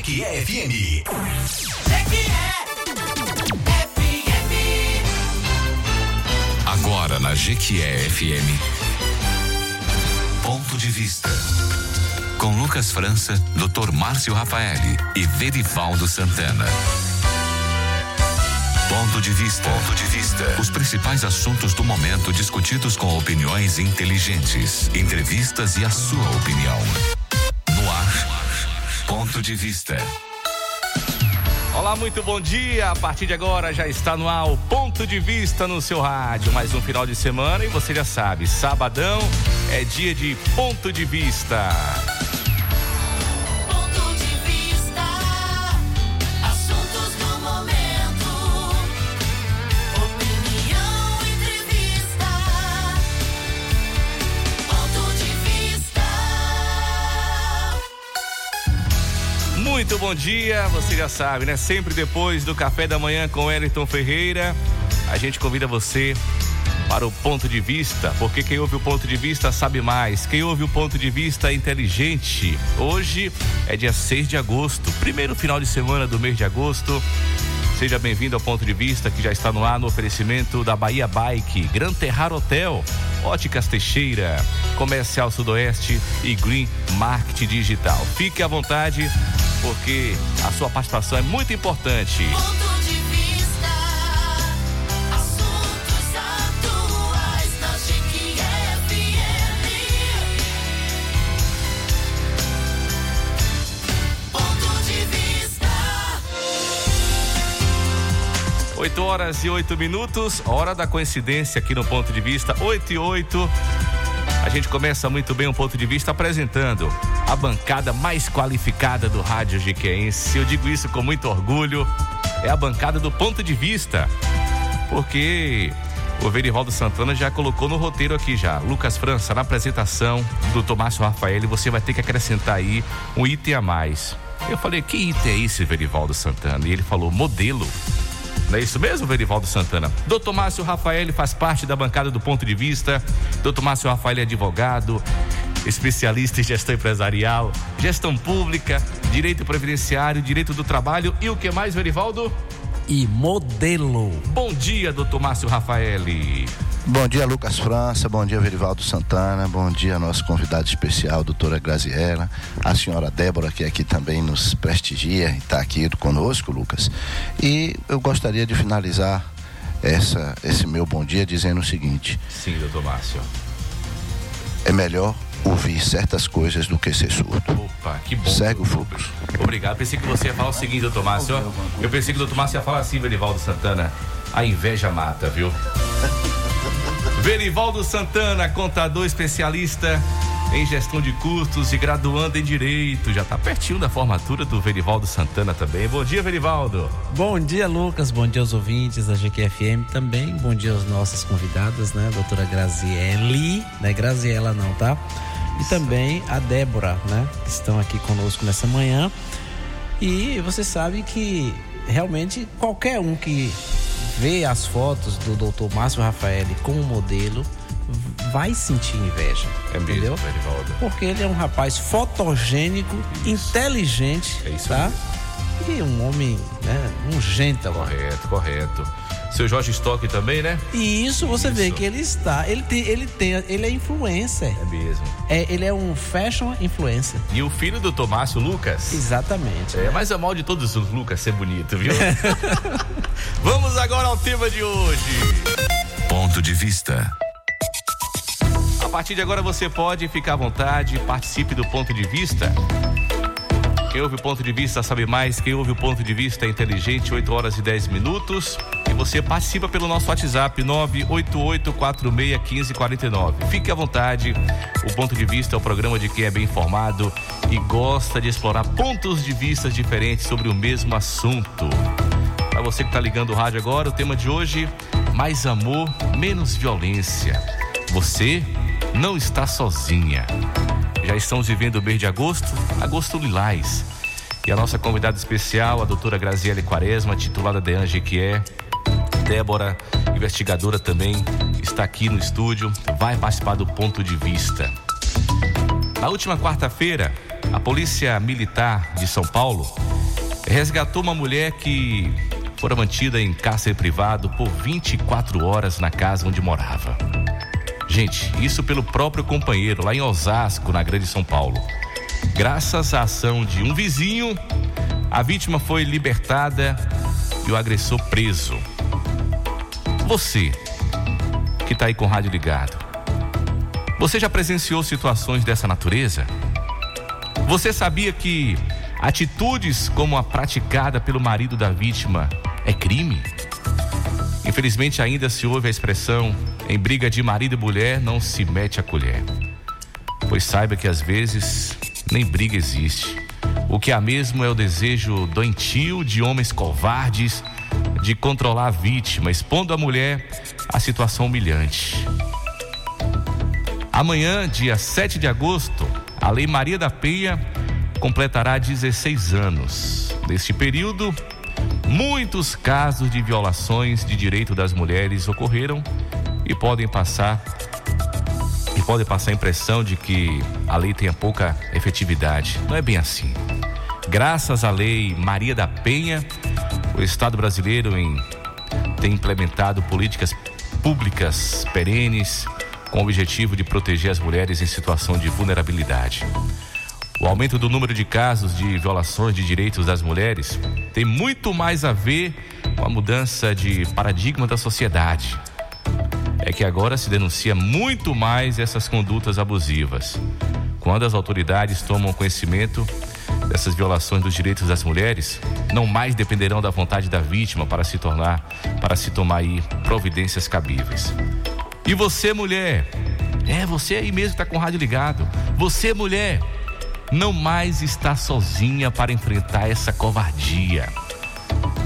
Jequié FM. Agora na Jequié FM. Ponto de vista. Com Lucas França, Dr. Márcio Rafaeli e Verivaldo Santana. Ponto de vista. Ponto de vista. Os principais assuntos do momento discutidos com opiniões inteligentes, entrevistas e a sua opinião. Ponto de vista. Olá, muito bom dia. A partir de agora já está no ar o Ponto de Vista no seu rádio. Mais um final de semana e você já sabe, sabadão é dia de Ponto de Vista. Muito bom dia, você já sabe, né? Sempre depois do café da manhã com Wellington Ferreira, a gente convida você para o ponto de vista, porque quem ouve o ponto de vista sabe mais. Quem ouve o ponto de vista é inteligente. Hoje é dia 6 de agosto, primeiro final de semana do mês de agosto. Seja bem-vindo ao ponto de vista que já está no ar no oferecimento da Bahia Bike, Gran Terrar Hotel, Óticas Teixeira, Comercial Sudoeste e Green Market Digital. Fique à vontade, porque a sua participação é muito importante. Ponto de 8 horas e 8 minutos, hora da coincidência aqui no ponto de vista, 8 e 8. A gente começa muito bem um ponto de vista apresentando a bancada mais qualificada do rádio jiqueense. Eu digo isso com muito orgulho. É a bancada do ponto de vista. Porque o Verivaldo Santana já colocou no roteiro aqui já. Lucas França, na apresentação do Tomásio Rafael, você vai ter que acrescentar aí um item a mais. Eu falei, que item é esse, Verivaldo Santana? E ele falou, modelo. Não é isso mesmo, Verivaldo Santana? Doutor Márcio Rafael faz parte da bancada do ponto de vista. Doutor Márcio Rafael é advogado, especialista em gestão empresarial, gestão pública, direito previdenciário, direito do trabalho e o que mais, Verivaldo? e modelo. Bom dia, doutor Márcio Rafael. Bom dia, Lucas França. Bom dia, Verivaldo Santana. Bom dia, nosso convidado especial, doutora Graziella. A senhora Débora, que aqui também nos prestigia e está aqui conosco, Lucas. E eu gostaria de finalizar essa, esse meu bom dia dizendo o seguinte: Sim, doutor Márcio. é melhor ouvir certas coisas do que ser surdo. Opa, que bom. Segue o fluxo. Obrigado. Pensei que você ia falar o seguinte, doutor Márcio. Eu pensei que o doutor Márcio ia falar assim, Verivaldo Santana. A inveja mata, viu? Verivaldo Santana, contador especialista em gestão de custos e graduando em direito. Já está pertinho da formatura do Verivaldo Santana também. Bom dia, Verivaldo. Bom dia, Lucas. Bom dia aos ouvintes da GQFM também. Bom dia aos nossas convidadas, né? Doutora Graziele, não é Graziela não, tá? E também a Débora, né? Que estão aqui conosco nessa manhã. E você sabe que realmente qualquer um que vê as fotos do Dr. Márcio Rafael como modelo vai sentir inveja. É mesmo, entendeu? Verivaldo. Porque ele é um rapaz fotogênico, inteligente, É isso tá? E um homem, né? Um gentleman. Correto, correto. Seu Jorge Stock também, né? E isso você vê Isso. que ele está, ele tem, ele tem, ele é influencer. É mesmo. É, ele é um fashion influencer. E o filho do Tomácio, Lucas? Exatamente. É, mas é mal de todos os Lucas ser bonito, viu? Vamos agora ao tema de hoje. Ponto de vista. A partir de agora você pode ficar à vontade, participe do ponto de vista. Quem ouve o ponto de vista sabe mais, quem ouve o ponto de vista é inteligente, 8 horas e 10 minutos. Você participa pelo nosso WhatsApp 988461549. Fique à vontade. O ponto de vista é o programa de quem é bem informado e gosta de explorar pontos de vista diferentes sobre o mesmo assunto. Para você que está ligando o rádio agora, o tema de hoje: mais amor, menos violência. Você não está sozinha. Já estamos vivendo o mês de agosto, agosto lilás. E a nossa convidada especial, a doutora Graziele Quaresma, titulada de Ange, Débora, investigadora também, está aqui no estúdio, vai participar do ponto de vista. Na última quarta-feira, a Polícia Militar de São Paulo resgatou uma mulher que fora mantida em cárcere privado por 24 horas na casa onde morava. Gente, isso pelo próprio companheiro, lá em Osasco, na Grande São Paulo. Graças à ação de um vizinho, a vítima foi libertada e o agressor preso. Você, que está aí com o rádio ligado, você já presenciou situações dessa natureza? Você sabia que atitudes como a praticada pelo marido da vítima é crime? Infelizmente, ainda se ouve a expressão: em briga de marido e mulher não se mete a colher. Pois saiba que às vezes nem briga existe. O que há mesmo é o desejo doentio de homens covardes de controlar a vítima, expondo a mulher a situação humilhante. Amanhã, dia 7 de agosto, a Lei Maria da Penha completará 16 anos. Neste período, muitos casos de violações de direito das mulheres ocorreram e podem passar e podem passar a impressão de que a lei tenha pouca efetividade. Não é bem assim. Graças à Lei Maria da Penha, o Estado brasileiro em, tem implementado políticas públicas perenes com o objetivo de proteger as mulheres em situação de vulnerabilidade. O aumento do número de casos de violações de direitos das mulheres tem muito mais a ver com a mudança de paradigma da sociedade. É que agora se denuncia muito mais essas condutas abusivas. Quando as autoridades tomam conhecimento dessas violações dos direitos das mulheres, não mais dependerão da vontade da vítima para se tornar, para se tomar aí providências cabíveis. E você, mulher, é você aí mesmo que está com o rádio ligado. Você, mulher, não mais está sozinha para enfrentar essa covardia.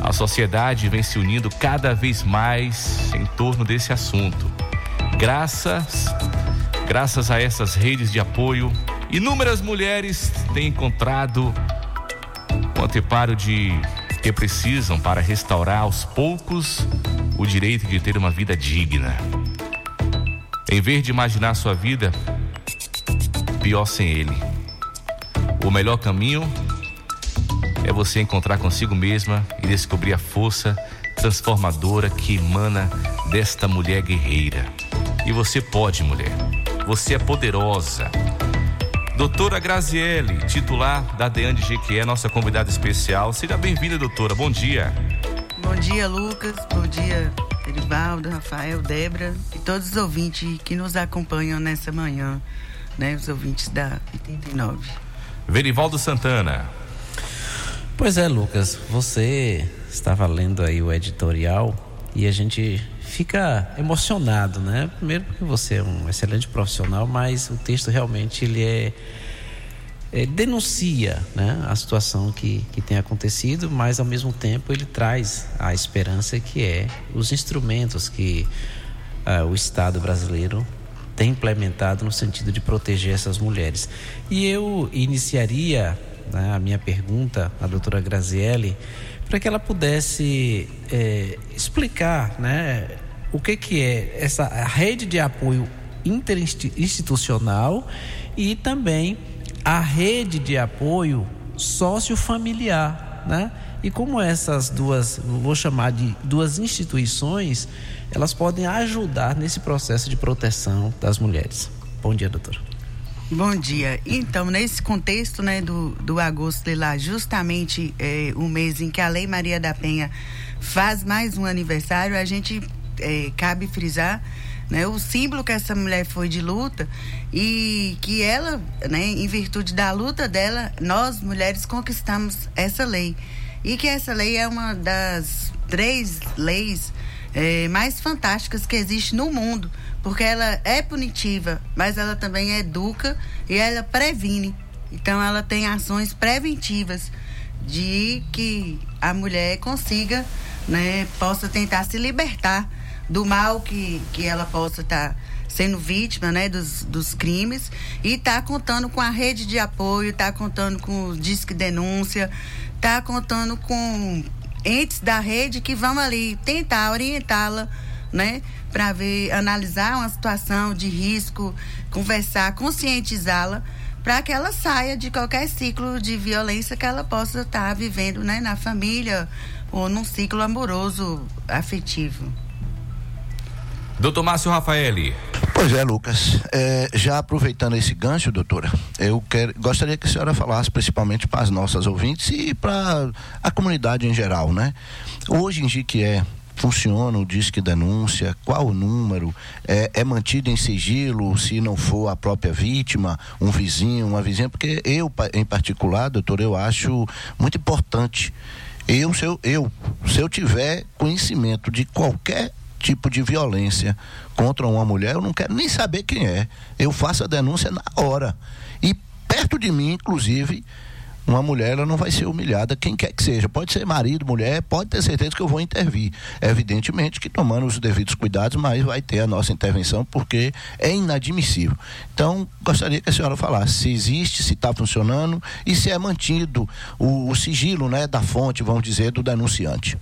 A sociedade vem se unindo cada vez mais em torno desse assunto. Graças, graças a essas redes de apoio, inúmeras mulheres têm encontrado o anteparo de que precisam para restaurar aos poucos o direito de ter uma vida digna. Em vez de imaginar sua vida pior sem ele. O melhor caminho é você encontrar consigo mesma e descobrir a força transformadora que emana desta mulher guerreira. E você pode, mulher. Você é poderosa. Doutora Graziele, titular da DEAN de Jequié, nossa convidada especial. Seja bem-vinda, doutora. Bom dia. Bom dia, Lucas. Bom dia, Erivaldo, Rafael, Débora e todos os ouvintes que nos acompanham nessa manhã, né? Os ouvintes da 89. Verivaldo Santana. Pois é, Lucas, você estava lendo aí o editorial e a gente fica emocionado, né? Primeiro porque você é um excelente profissional, mas o texto realmente ele é, é, denuncia né, a situação que, que tem acontecido, mas ao mesmo tempo ele traz a esperança que é os instrumentos que ah, o Estado brasileiro tem implementado no sentido de proteger essas mulheres. E eu iniciaria né, a minha pergunta à doutora Grazielli para que ela pudesse eh, explicar né, o que, que é essa rede de apoio interinstitucional e também a rede de apoio sociofamiliar, né? E como essas duas, vou chamar de duas instituições, elas podem ajudar nesse processo de proteção das mulheres. Bom dia, doutora. Bom dia. Então, nesse contexto né, do, do agosto lilás, justamente é, o mês em que a Lei Maria da Penha faz mais um aniversário, a gente é, cabe frisar né, o símbolo que essa mulher foi de luta e que ela, né, em virtude da luta dela, nós mulheres conquistamos essa lei. E que essa lei é uma das três leis é, mais fantásticas que existe no mundo, porque ela é punitiva, mas ela também educa e ela previne. Então ela tem ações preventivas de que a mulher consiga, né, possa tentar se libertar do mal que, que ela possa estar sendo vítima né, dos, dos crimes e está contando com a rede de apoio, está contando com o Disque Denúncia, está contando com entes da rede que vão ali tentar orientá-la, né, para ver, analisar uma situação de risco, conversar, conscientizá-la para que ela saia de qualquer ciclo de violência que ela possa estar vivendo, né, na família ou num ciclo amoroso afetivo. Doutor Márcio Rafaeli. Pois é, Lucas. É, já aproveitando esse gancho, doutora, eu quero, gostaria que a senhora falasse principalmente para as nossas ouvintes e para a comunidade em geral, né? Hoje em Jiquié funciona o Disque Denúncia, qual o número, é, é mantido em sigilo se não for a própria vítima, um vizinho, uma vizinha, porque eu, em particular, doutor, eu acho muito importante. Eu, se eu, eu, se eu tiver conhecimento de qualquer tipo de violência contra uma mulher, eu não quero nem saber quem é. Eu faço a denúncia na hora. E perto de mim, inclusive, uma mulher ela não vai ser humilhada, quem quer que seja. Pode ser marido, mulher, pode ter certeza que eu vou intervir. Evidentemente que tomando os devidos cuidados, mas vai ter a nossa intervenção porque é inadmissível. Então, gostaria que a senhora falasse se existe, se está funcionando e se é mantido o, o sigilo né, da fonte, vamos dizer, do denunciante.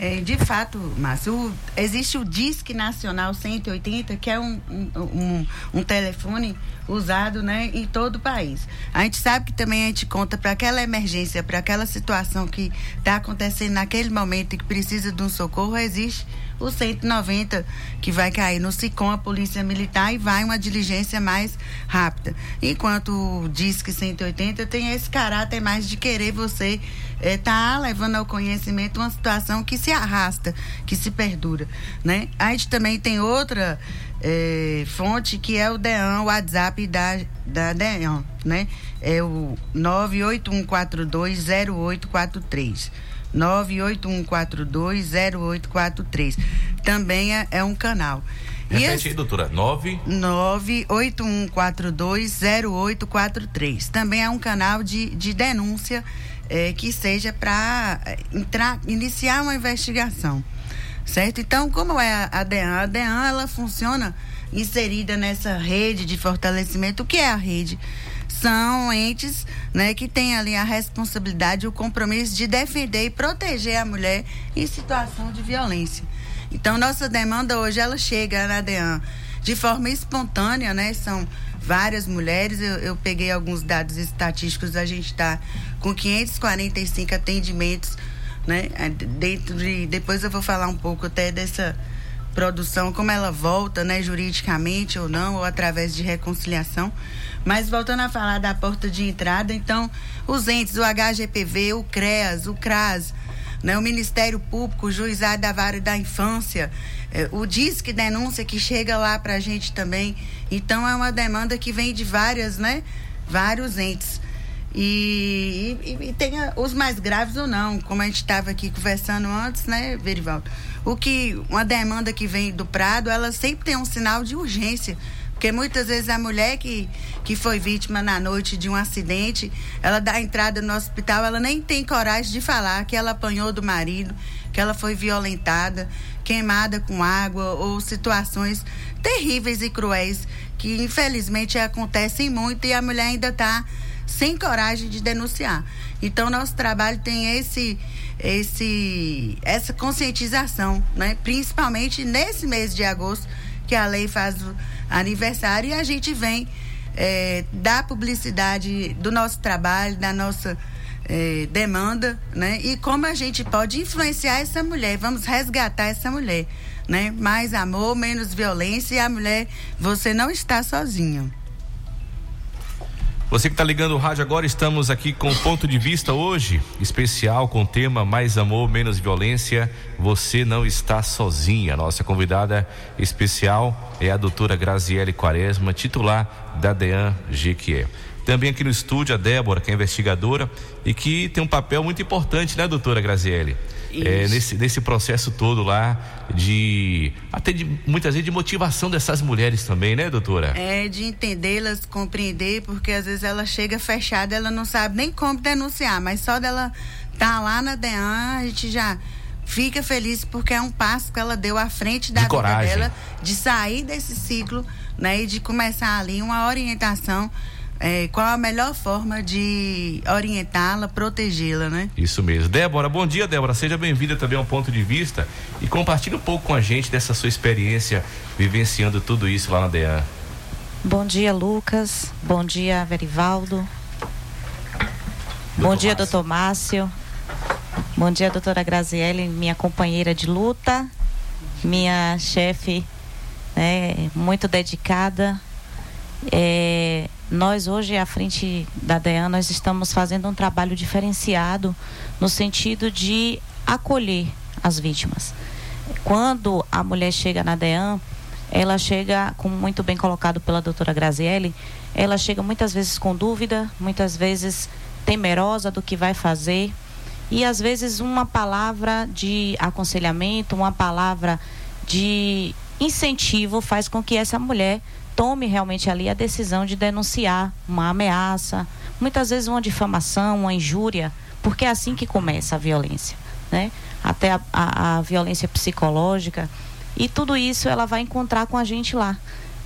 É, de fato, Márcio, existe o Disque Nacional 180, que é um, um- um telefone usado né, em todo o país. A gente sabe que também a gente conta para aquela emergência, para aquela situação que está acontecendo naquele momento e que precisa de um socorro, existe o 190, que vai cair no SICOM, a Polícia Militar, e vai uma diligência mais rápida. Enquanto o Disque 180 tem esse caráter mais de querer você estar levando ao conhecimento uma situação que se arrasta, que se perdura. Né? A gente também tem outra eh, fonte que é o DEAN, o WhatsApp da, da DEAN, né? É o 981420843. 981420843. Também é, é um canal. Repete esse- aí, doutora. 9. 981420843. Também é um canal de, de denúncia eh, que seja para entrar, iniciar uma investigação. Certo? Então, como é a, DEAN? A DEAN ela funciona inserida nessa rede de fortalecimento. O que é a rede? São entes né, que têm ali a responsabilidade, o compromisso de defender e proteger a mulher em situação de violência. Então, nossa demanda hoje, ela chega na DEAN de forma espontânea, né? São várias mulheres. Eu, eu peguei alguns dados estatísticos. A gente está com 545 atendimentos, né? eh, Dentro de, depois eu vou falar um pouco até dessa produção, como ela volta, né? Juridicamente ou não, ou através de reconciliação. Mas voltando a falar da porta de entrada, então, os entes, o HGPV, o CREAS, o CRAS, né, o Ministério Público, o Juizado da Vara da Infância, eh, o Disque Denúncia que chega lá para a gente também. Então é uma demanda que vem de várias, né? Vários entes. E, e, e tem a- os mais graves ou não, como a gente estava aqui conversando antes, né, Verivaldo? O que uma demanda que vem do Prado, ela sempre tem um sinal de urgência. Porque muitas vezes a mulher que, que foi vítima na noite de um acidente, ela dá entrada no hospital, ela nem tem coragem de falar que ela apanhou do marido, que ela foi violentada, queimada com água ou situações terríveis e cruéis que infelizmente acontecem muito e a mulher ainda está sem coragem de denunciar. Então nosso trabalho tem esse esse essa conscientização, né? Principalmente nesse mês de agosto que a lei faz o aniversário e a gente vem eh, dar publicidade do nosso trabalho, da nossa eh, demanda, né? E como a gente pode influenciar essa mulher, vamos resgatar essa mulher, né? Mais amor, menos violência e a mulher, você não está sozinha. Você que está ligando o rádio agora, estamos aqui com o ponto de vista hoje, especial com o tema Mais Amor, Menos Violência. Você não está sozinha. Nossa convidada especial é a doutora Graziele Quaresma, titular da DEAN GQE. Também aqui no estúdio a Débora, que é investigadora e que tem um papel muito importante, né, doutora Graziele? É, nesse, nesse processo todo lá de até de muitas vezes de motivação dessas mulheres também, né, doutora? É de entendê-las, compreender, porque às vezes ela chega fechada, ela não sabe nem como denunciar, mas só dela tá lá na DEAN, a gente já fica feliz porque é um passo que ela deu à frente da De vida coragem. dela, de sair desse ciclo, né, e de começar ali uma orientação, é, qual a melhor forma de orientá-la, protegê-la, né? Isso mesmo. Débora, bom dia, Débora. Seja bem-vinda também ao ponto de vista e compartilhe um pouco com a gente dessa sua experiência vivenciando tudo isso lá na DEAN. Bom dia, Lucas. Bom dia, Verivaldo. Bom dia, doutor Márcio. Bom dia, doutora Graziele, minha companheira de luta, minha chefe né, muito dedicada. É, nós hoje, à frente da DEAN, nós estamos fazendo um trabalho diferenciado no sentido de acolher as vítimas. Quando a mulher chega na DEAN, ela chega, como muito bem colocado pela doutora Graziele, ela chega muitas vezes com dúvida, muitas vezes temerosa do que vai fazer. E às vezes uma palavra de aconselhamento, uma palavra de incentivo faz com que essa mulher tome realmente ali a decisão de denunciar uma ameaça, muitas vezes uma difamação, uma injúria, porque é assim que começa a violência, né? Até a, a, a violência psicológica e tudo isso ela vai encontrar com a gente lá.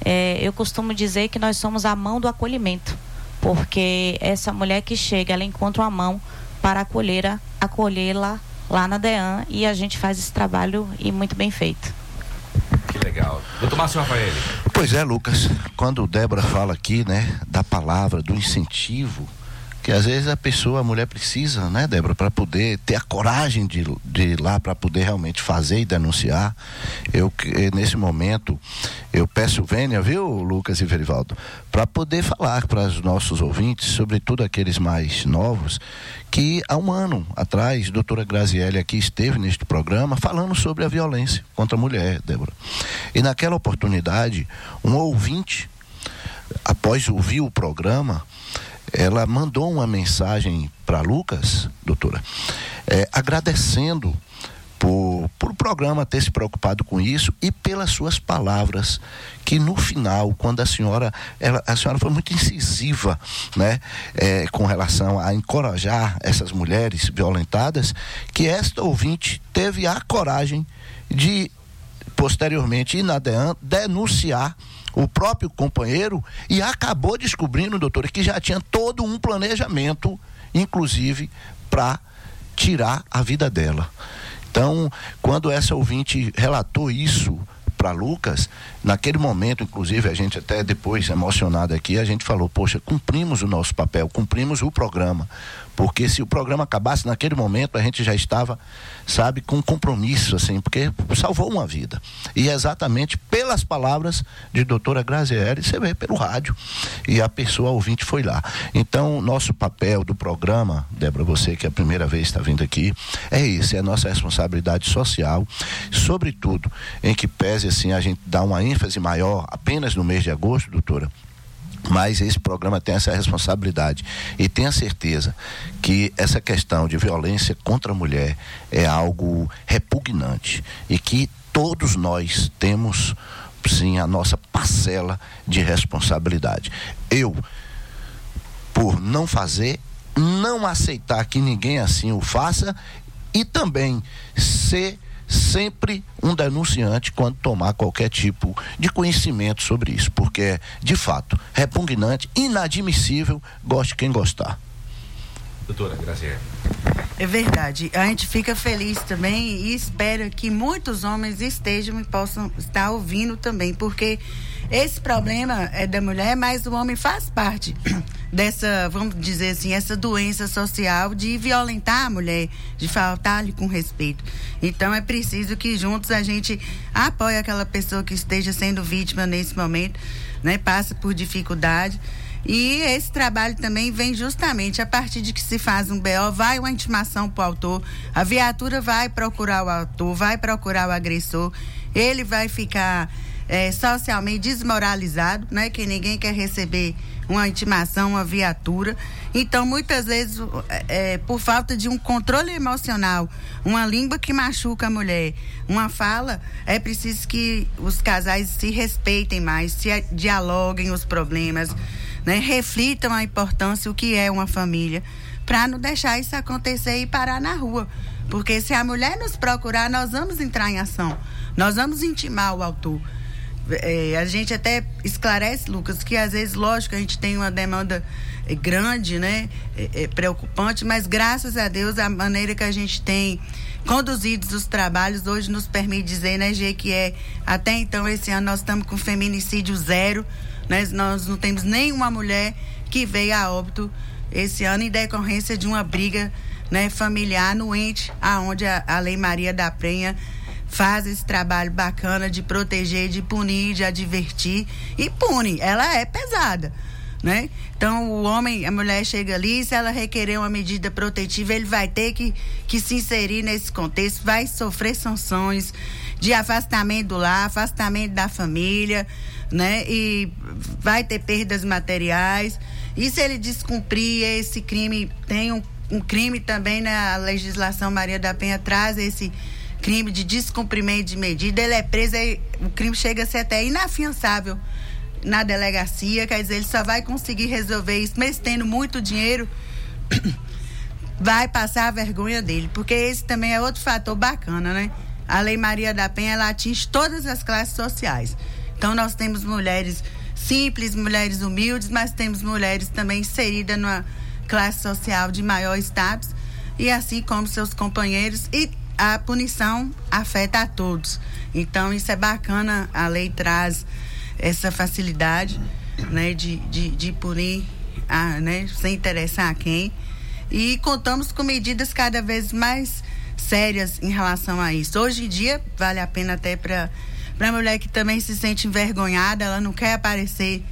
É, eu costumo dizer que nós somos a mão do acolhimento, porque essa mulher que chega, ela encontra uma mão para acolher acolhê-la lá na DEAN e a gente faz esse trabalho e muito bem feito. Legal. Doutor Márcio Rafael. Pois é, Lucas, quando Débora fala aqui, né, da palavra, do incentivo, que às vezes a pessoa, a mulher precisa, né, Débora, para poder ter a coragem de, de ir lá, para poder realmente fazer e denunciar. Eu, que- nesse momento, eu peço vênia, viu, Lucas e Verivaldo, para poder falar para os nossos ouvintes, sobretudo aqueles mais novos, que há um ano atrás, a doutora Graziele aqui esteve neste programa falando sobre a violência contra a mulher, Débora. E naquela oportunidade, um ouvinte, após ouvir o programa, ela mandou uma mensagem para Lucas, doutora, eh, agradecendo por, por o programa ter se preocupado com isso e pelas suas palavras, que no final, quando a senhora, ela, a senhora foi muito incisiva, né, eh, com relação a encorajar essas mulheres violentadas, que esta ouvinte teve a coragem de posteriormente ir na denunciar o próprio companheiro e acabou descobrindo, doutora, que já tinha todo um planejamento, inclusive, para tirar a vida dela. Então, quando essa ouvinte relatou isso para Lucas, naquele momento, inclusive, a gente até depois emocionado aqui, a gente falou: poxa, cumprimos o nosso papel, cumprimos o programa. Porque se o programa acabasse naquele momento, a gente já estava, sabe, com um compromisso, assim, porque salvou uma vida. E é exatamente pelas palavras de doutora Graziele, você vê pelo rádio, e a pessoa ouvinte foi lá. Então, nosso papel do programa, Débora, você que é a primeira vez está vindo aqui, é esse, é a nossa responsabilidade social, sobretudo em que pese assim a gente dar uma ênfase maior apenas no mês de agosto, doutora, mas esse programa tem essa responsabilidade e tenha certeza que essa questão de violência contra a mulher é algo repugnante e que todos nós temos sim a nossa parcela de responsabilidade. Eu por não fazer, não aceitar que ninguém assim o faça e também ser sempre um denunciante quando tomar qualquer tipo de conhecimento sobre isso, porque é, de fato, repugnante, inadmissível, goste quem gostar. Doutora Graziele. É verdade. A gente fica feliz também e espera que muitos homens estejam e possam estar ouvindo também, porque esse problema é da mulher, mas o homem faz parte dessa, vamos dizer assim, essa doença social de violentar a mulher, de faltar-lhe com respeito. Então é preciso que juntos a gente apoie aquela pessoa que esteja sendo vítima nesse momento, né? Passa por dificuldade. E esse trabalho também vem justamente a partir de que se faz um BO, vai uma intimação para o autor, a viatura vai procurar o autor, vai procurar o agressor, ele vai ficar eh, socialmente desmoralizado, né? Que ninguém quer receber uma intimação, uma viatura. Então, muitas vezes, eh, por falta de um controle emocional, uma língua que machuca a mulher, uma fala, é preciso que os casais se respeitem mais, se dialoguem os problemas né, reflitam a importância o que é uma família, para não deixar isso acontecer e parar na rua. Porque se a mulher nos procurar, nós vamos entrar em ação. Nós vamos intimar o autor. É, a gente até esclarece, Lucas, que às vezes, lógico, a gente tem uma demanda é grande, né? É, é preocupante, mas graças a Deus a maneira que a gente tem conduzidos os trabalhos hoje nos permite dizer, né, Gê, que é até então esse ano nós estamos com feminicídio zero, né? Nós não temos nenhuma mulher que veio a óbito esse ano em decorrência de uma briga, né, familiar no ente, aonde a, a Lei Maria da Penha faz esse trabalho bacana de proteger, de punir, de advertir e pune. Ela é pesada. Né? Então o homem, a mulher chega ali, se ela requerer uma medida protetiva, ele vai ter que, que se inserir nesse contexto, vai sofrer sanções de afastamento do lar, afastamento da família, né? E vai ter perdas materiais. E se ele descumprir esse crime, tem um, um crime também na legislação Maria da Penha traz esse crime de descumprimento de medida, ele é preso, aí, o crime chega a ser até inafiançável na delegacia, quer dizer, ele só vai conseguir resolver isso, mesmo tendo muito dinheiro, vai passar a vergonha dele, porque esse também é outro fator bacana, né? A Lei Maria da Penha, ela atinge todas as classes sociais. Então, nós temos mulheres simples, mulheres humildes, mas temos mulheres também inseridas numa classe social de maior status, e assim como seus companheiros, e a punição afeta a todos. Então, isso é bacana, a lei traz essa facilidade né, de, de, de punir, a, né, sem interessar a quem. E contamos com medidas cada vez mais sérias em relação a isso. Hoje em dia, vale a pena até para a mulher que também se sente envergonhada, ela não quer aparecer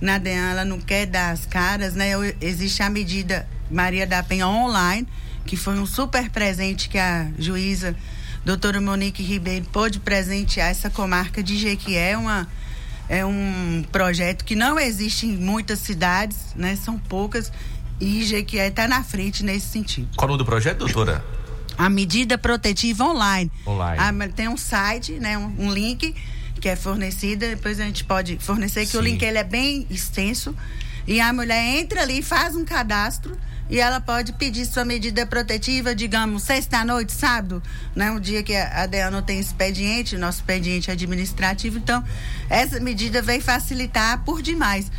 na DEAN, ela não quer dar as caras, né? Existe a medida Maria da Penha online, que foi um super presente que a juíza doutora Monique Ribeiro pôde presentear essa comarca de Jequié, uma é um projeto que não existe em muitas cidades, né? São poucas e Jequié está na frente nesse sentido. Qual o nome do projeto, doutora? A medida protetiva online. Online. Ah, tem um site, né? Um, um, link que é fornecida, depois a gente pode fornecer que Sim. o link ele é bem extenso e a mulher entra ali, faz um cadastro e ela pode pedir sua medida protetiva, digamos, sexta-noite, sábado, né? Um dia que a DEA não tem expediente, nosso expediente administrativo, então essa medida vem facilitar por demais,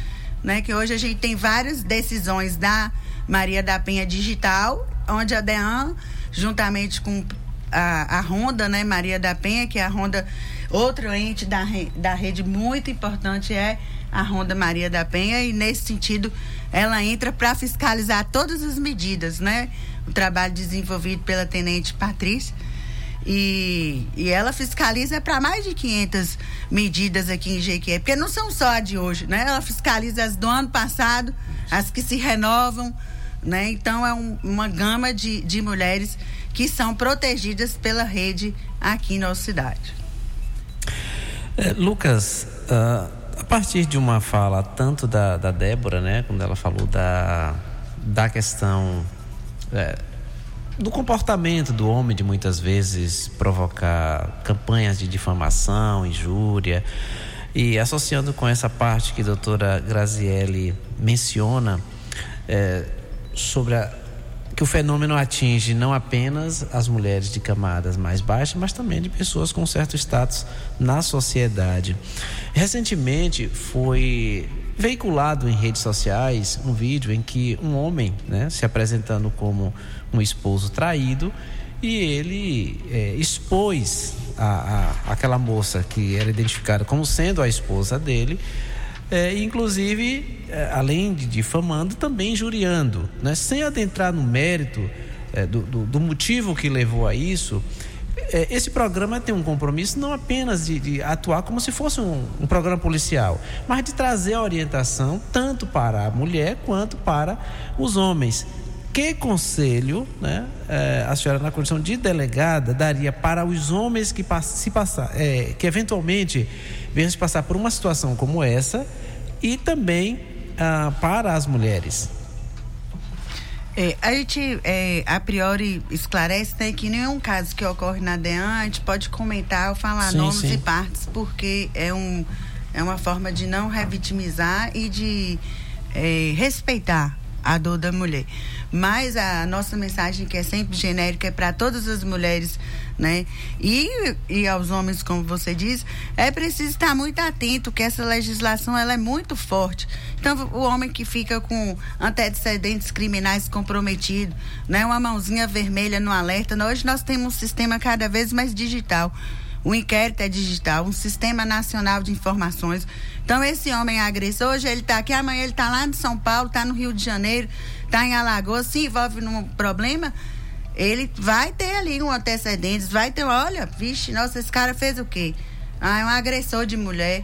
né? Que hoje a gente tem várias decisões da Maria da Penha Digital, onde a DEAN, juntamente com a, a Ronda, né? Maria da Penha, que é a Ronda, outro ente da, da rede muito importante é a Ronda Maria da Penha, e nesse sentido ela entra para fiscalizar todas as medidas, né? O trabalho desenvolvido pela Tenente Patrícia. E, e ela fiscaliza para mais de 500 medidas aqui em Jequié, porque não são só a de hoje, né? Ela fiscaliza as do ano passado, as que se renovam, né? Então é um- uma gama de, de mulheres que são protegidas pela rede aqui em nossa cidade. É, Lucas, ah, a partir de uma fala tanto da, da Débora, né, quando ela falou da, da questão é, do comportamento do homem de muitas vezes provocar campanhas de difamação, injúria, e associando com essa parte que a doutora Grazielli menciona é, sobre a, que o fenômeno atinge não apenas as mulheres de camadas mais baixas, mas também de pessoas com certo status na sociedade. Recentemente foi veiculado em redes sociais um vídeo em que um homem, né, se apresentando como um esposo traído, e ele é, expôs a, a, aquela moça que era identificada como sendo a esposa dele é, inclusive, além de difamando, também injuriando, né? sem adentrar no mérito é, do, do, do motivo que levou a isso. é, esse programa tem um compromisso não apenas de, de atuar como se fosse um, um programa policial, mas de trazer orientação tanto para a mulher quanto para os homens. Que conselho né, é, a senhora, na condição de delegada, daria para os homens que, se passar, que eventualmente venham se passar por uma situação como essa e também ah, para as mulheres? É, a gente, é, a priori, esclarece né, que nenhum caso que ocorre na DEAN, a gente pode comentar ou falar Sim, nomes sim. e partes, porque é, um, é uma forma de não revitimizar e de é, respeitar a dor da mulher. mas a nossa mensagem, que é sempre genérica, é para todas as mulheres, né? E, e aos homens, como você diz, é preciso estar muito atento, que essa legislação ela é muito forte. Então, o homem que fica com antecedentes criminais comprometidos, né? Uma mãozinha vermelha no alerta. Hoje nós temos um sistema cada vez mais digital. O inquérito é digital, um sistema nacional de informações. Então, esse homem agressor, hoje ele está aqui, amanhã ele está lá em São Paulo, está no Rio de Janeiro, está em Alagoas, se envolve num problema, ele vai ter ali um antecedente, vai ter, olha, vixe, nossa, esse cara fez o quê? Ah, é um agressor de mulher,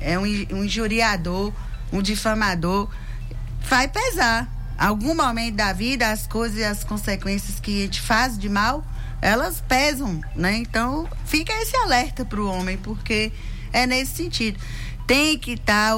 é um, um injuriador, um difamador. Vai pesar. Algum momento da vida, as coisas e as consequências que a gente faz de mal, elas pesam, né? Então, fica esse alerta para o homem, porque é nesse sentido. Tem que estar.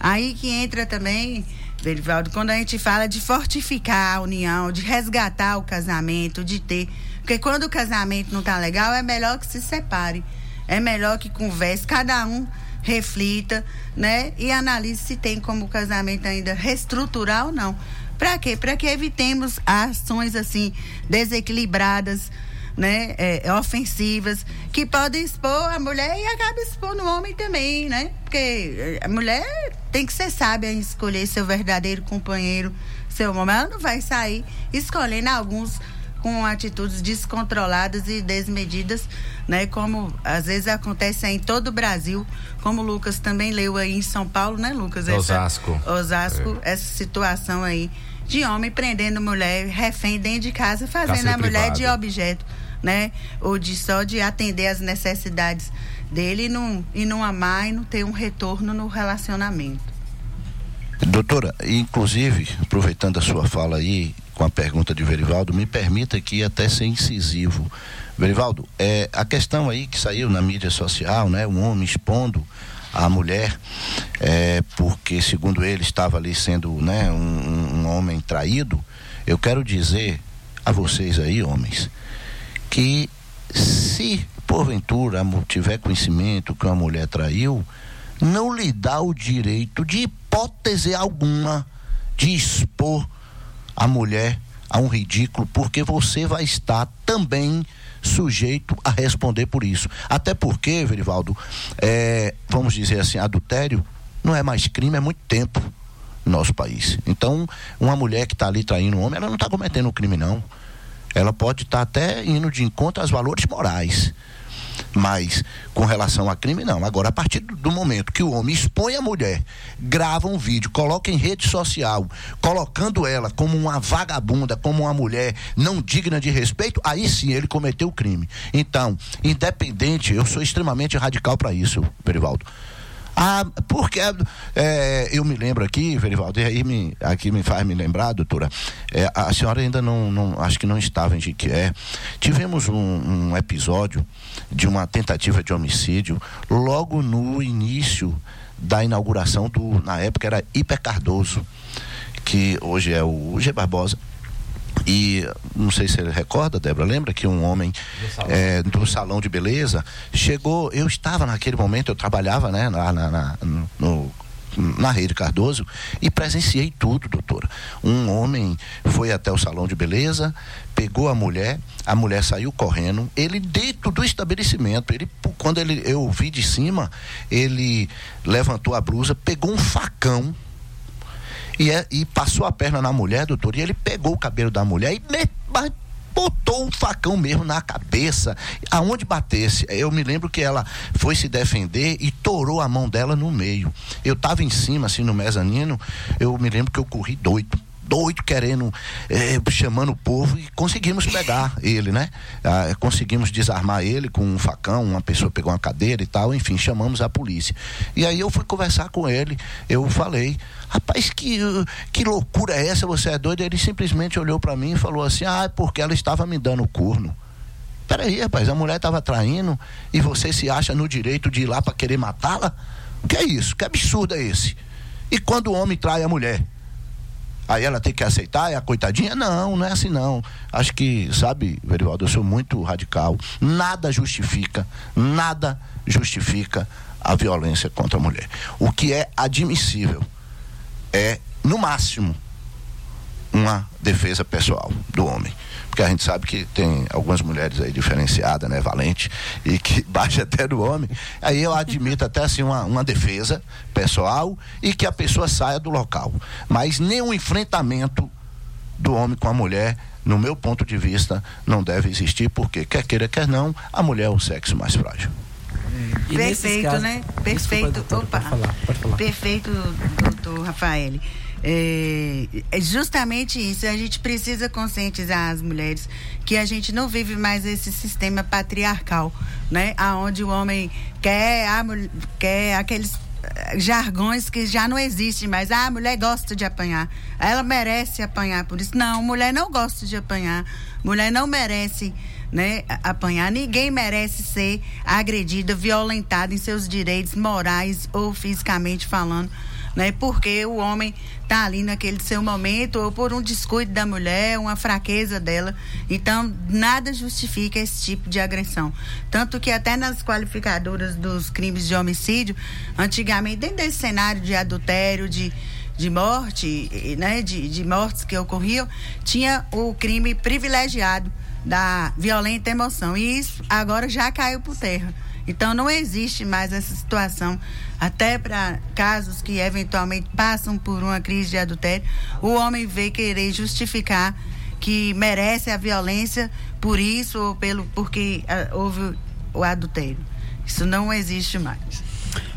aí que entra também, Verivaldo, quando a gente fala de fortificar a união, de resgatar o casamento, de ter. Porque quando o casamento não tá legal, é melhor que se separe. É melhor que converse, cada um reflita, né? E analise se tem como o casamento ainda reestruturar ou não. Para quê? Para que evitemos ações assim desequilibradas, né, é, ofensivas, que podem expor a mulher e acaba expondo o homem também, né? Porque a mulher tem que ser sábia em escolher seu verdadeiro companheiro, seu homem. Ela não vai sair escolhendo alguns com atitudes descontroladas e desmedidas, né? Como às vezes acontece em todo o Brasil, como o Lucas também leu aí em São Paulo, né, Lucas? Essa- Osasco. Osasco, essa situação aí de homem prendendo mulher refém dentro de casa, fazendo Cárcere a mulher de privado. objeto, né? Ou de só de atender as necessidades dele e não, e não amar e não ter um retorno no relacionamento. Doutora, inclusive, aproveitando a sua fala aí, com a pergunta de Verivaldo, me permita aqui até ser incisivo. Verivaldo, é, a questão aí que saiu na mídia social, né, um homem expondo a mulher, é, porque segundo ele estava ali sendo né, um, um- um homem traído, eu quero dizer a vocês aí, homens, que se porventura tiver conhecimento que uma mulher traiu, não lhe dá o direito de hipótese alguma de expor a mulher a um ridículo, porque você vai estar também sujeito a responder por isso. Até porque, Verivaldo, é, vamos dizer assim, adultério não é mais crime há muito tempo no nosso país. Então, uma mulher que está ali traindo um homem, ela não está cometendo um crime, não. Ela pode estar até indo de encontro aos valores morais. Mas com relação a crime, não. Agora, a partir do, do momento que o homem expõe a mulher, grava um vídeo, coloca em rede social, colocando ela como uma vagabunda, como uma mulher não digna de respeito, aí sim ele cometeu o crime. Então, independente, eu sou extremamente radical para isso, Perivaldo. Ah, porque é, eu me lembro aqui, Verivaldo, e aí me, aqui me faz me lembrar, doutora, é, a senhora ainda não, não, acho que não estava em Jiquié. Tivemos um, um episódio de uma tentativa de homicídio logo no início da inauguração do, na época era Hiper Cardoso, que hoje é o G Barbosa. E não sei se você recorda, Débora, lembra que um homem é, do salão de beleza chegou. Eu estava naquele momento, eu trabalhava né, lá na, na, no, na Rede Cardoso e presenciei tudo, doutora. Um homem foi até o salão de beleza, pegou a mulher, a mulher saiu correndo, ele dentro do estabelecimento, ele quando ele eu vi de cima, ele levantou a blusa, pegou um facão e, é, e passou a perna na mulher, doutor, e ele pegou o cabelo da mulher e botou um facão mesmo na cabeça, aonde batesse. Eu me lembro que ela foi se defender e torou a mão dela no meio. Eu estava em cima, assim, no mezanino, eu me lembro que eu corri doido doido querendo, eh, chamando o povo e conseguimos pegar ele, né? Ah, conseguimos desarmar ele com um facão, uma pessoa pegou uma cadeira e tal, enfim, chamamos a polícia. E aí eu fui conversar com ele, eu falei, rapaz, que, que loucura é essa? Você é doido? Ele simplesmente olhou para mim e falou assim, ah, é porque ela estava me dando corno. Peraí, rapaz, a mulher estava traindo e você se acha no direito de ir lá para querer matá-la? O que é isso? Que absurdo é esse? E quando o homem trai a mulher? Aí ela tem que aceitar, é a coitadinha? Não, não é assim não. Acho que, sabe, Verivaldo, eu sou muito radical. Nada justifica, nada justifica a violência contra a mulher. O que é admissível é, no máximo, uma defesa pessoal do homem. Porque a gente sabe que tem algumas mulheres aí diferenciadas, né, valente, e que baixa até do homem. Aí eu admito até assim uma, uma defesa pessoal e que a pessoa saia do local. Mas nenhum enfrentamento do homem com a mulher, no meu ponto de vista, não deve existir, porque quer queira, quer não, a mulher é o sexo mais frágil. E Perfeito, casos- né? Desculpa, Perfeito. doutora, Opa. Pode falar, pode falar. Perfeito, doutor Rafael. É, é justamente isso. A gente precisa conscientizar as mulheres que a gente não vive mais esse sistema patriarcal, né? Aonde o homem quer, a, mul- quer aqueles eh, jargões que já não existem mais. Ah, a mulher gosta de apanhar. Ela merece apanhar por isso. Não, mulher não gosta de apanhar. Mulher não merece né, apanhar. Ninguém merece ser agredida, violentada em seus direitos morais ou fisicamente falando, né? Porque o homem tá ali naquele seu momento ou por um descuido da mulher, uma fraqueza dela. Então, nada justifica esse tipo de agressão. Tanto que até nas qualificadoras dos crimes de homicídio, antigamente, dentro desse cenário de adultério, de de morte, né, de, de mortes que ocorriam, tinha o crime privilegiado da violenta emoção. E isso agora já caiu por terra. Então não existe mais essa situação, até para casos que eventualmente passam por uma crise de adultério, o homem vê querer justificar que merece a violência por isso ou pelo porque ah, houve o adultério. Isso não existe mais.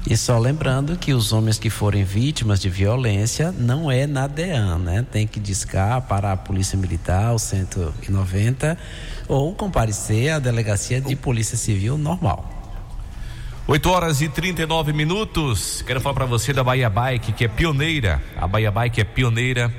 E só lembrando que os homens que forem vítimas de violência não é na DEAN, né? Tem que discar para a Polícia Militar, o 190, ou comparecer à delegacia de Polícia Civil normal. 8 horas e 39 minutos. Quero falar para você da Bahia Bike, que é pioneira. A Bahia Bike é pioneira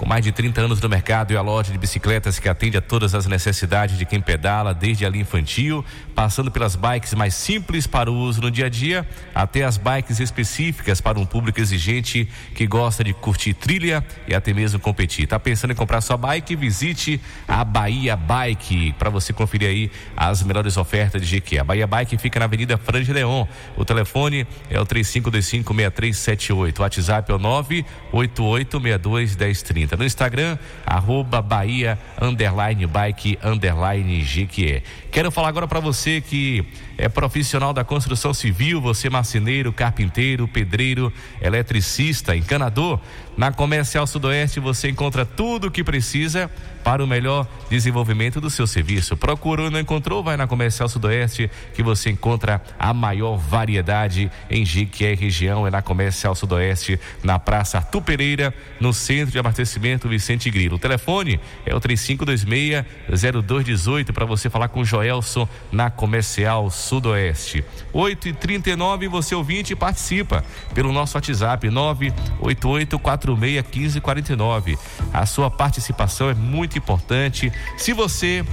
com mais de 30 anos no mercado e a loja de bicicletas que atende a todas as necessidades de quem pedala, desde a linha infantil, passando pelas bikes mais simples para o uso no dia a dia, até as bikes específicas para um público exigente que gosta de curtir trilha e até mesmo competir. Tá pensando em comprar sua bike? Visite a Bahia Bike para você conferir aí as melhores ofertas de GQ. A Bahia Bike fica na Avenida Franje Leon. O telefone é o 35256378. O WhatsApp é o 988621030. No Instagram, arroba Bahia underline bike underline GQE. Quero falar agora para você que é profissional da construção civil, você marceneiro, carpinteiro, pedreiro, eletricista, encanador. Na Comercial Sudoeste você encontra tudo o que precisa para o melhor desenvolvimento do seu serviço. Procurou e não encontrou? Vai na Comercial Sudoeste que você encontra a maior variedade em Jequié região. É na Comercial Sudoeste, na Praça Artur Pereira, no Centro de Abastecimento Vicente Grilo. O telefone é o 3526-0218 para você falar com o Joelson na Comercial Sudoeste. 8 e 39 você ouvinte participa pelo nosso WhatsApp 988461549. A sua participação é muito importante. Se você,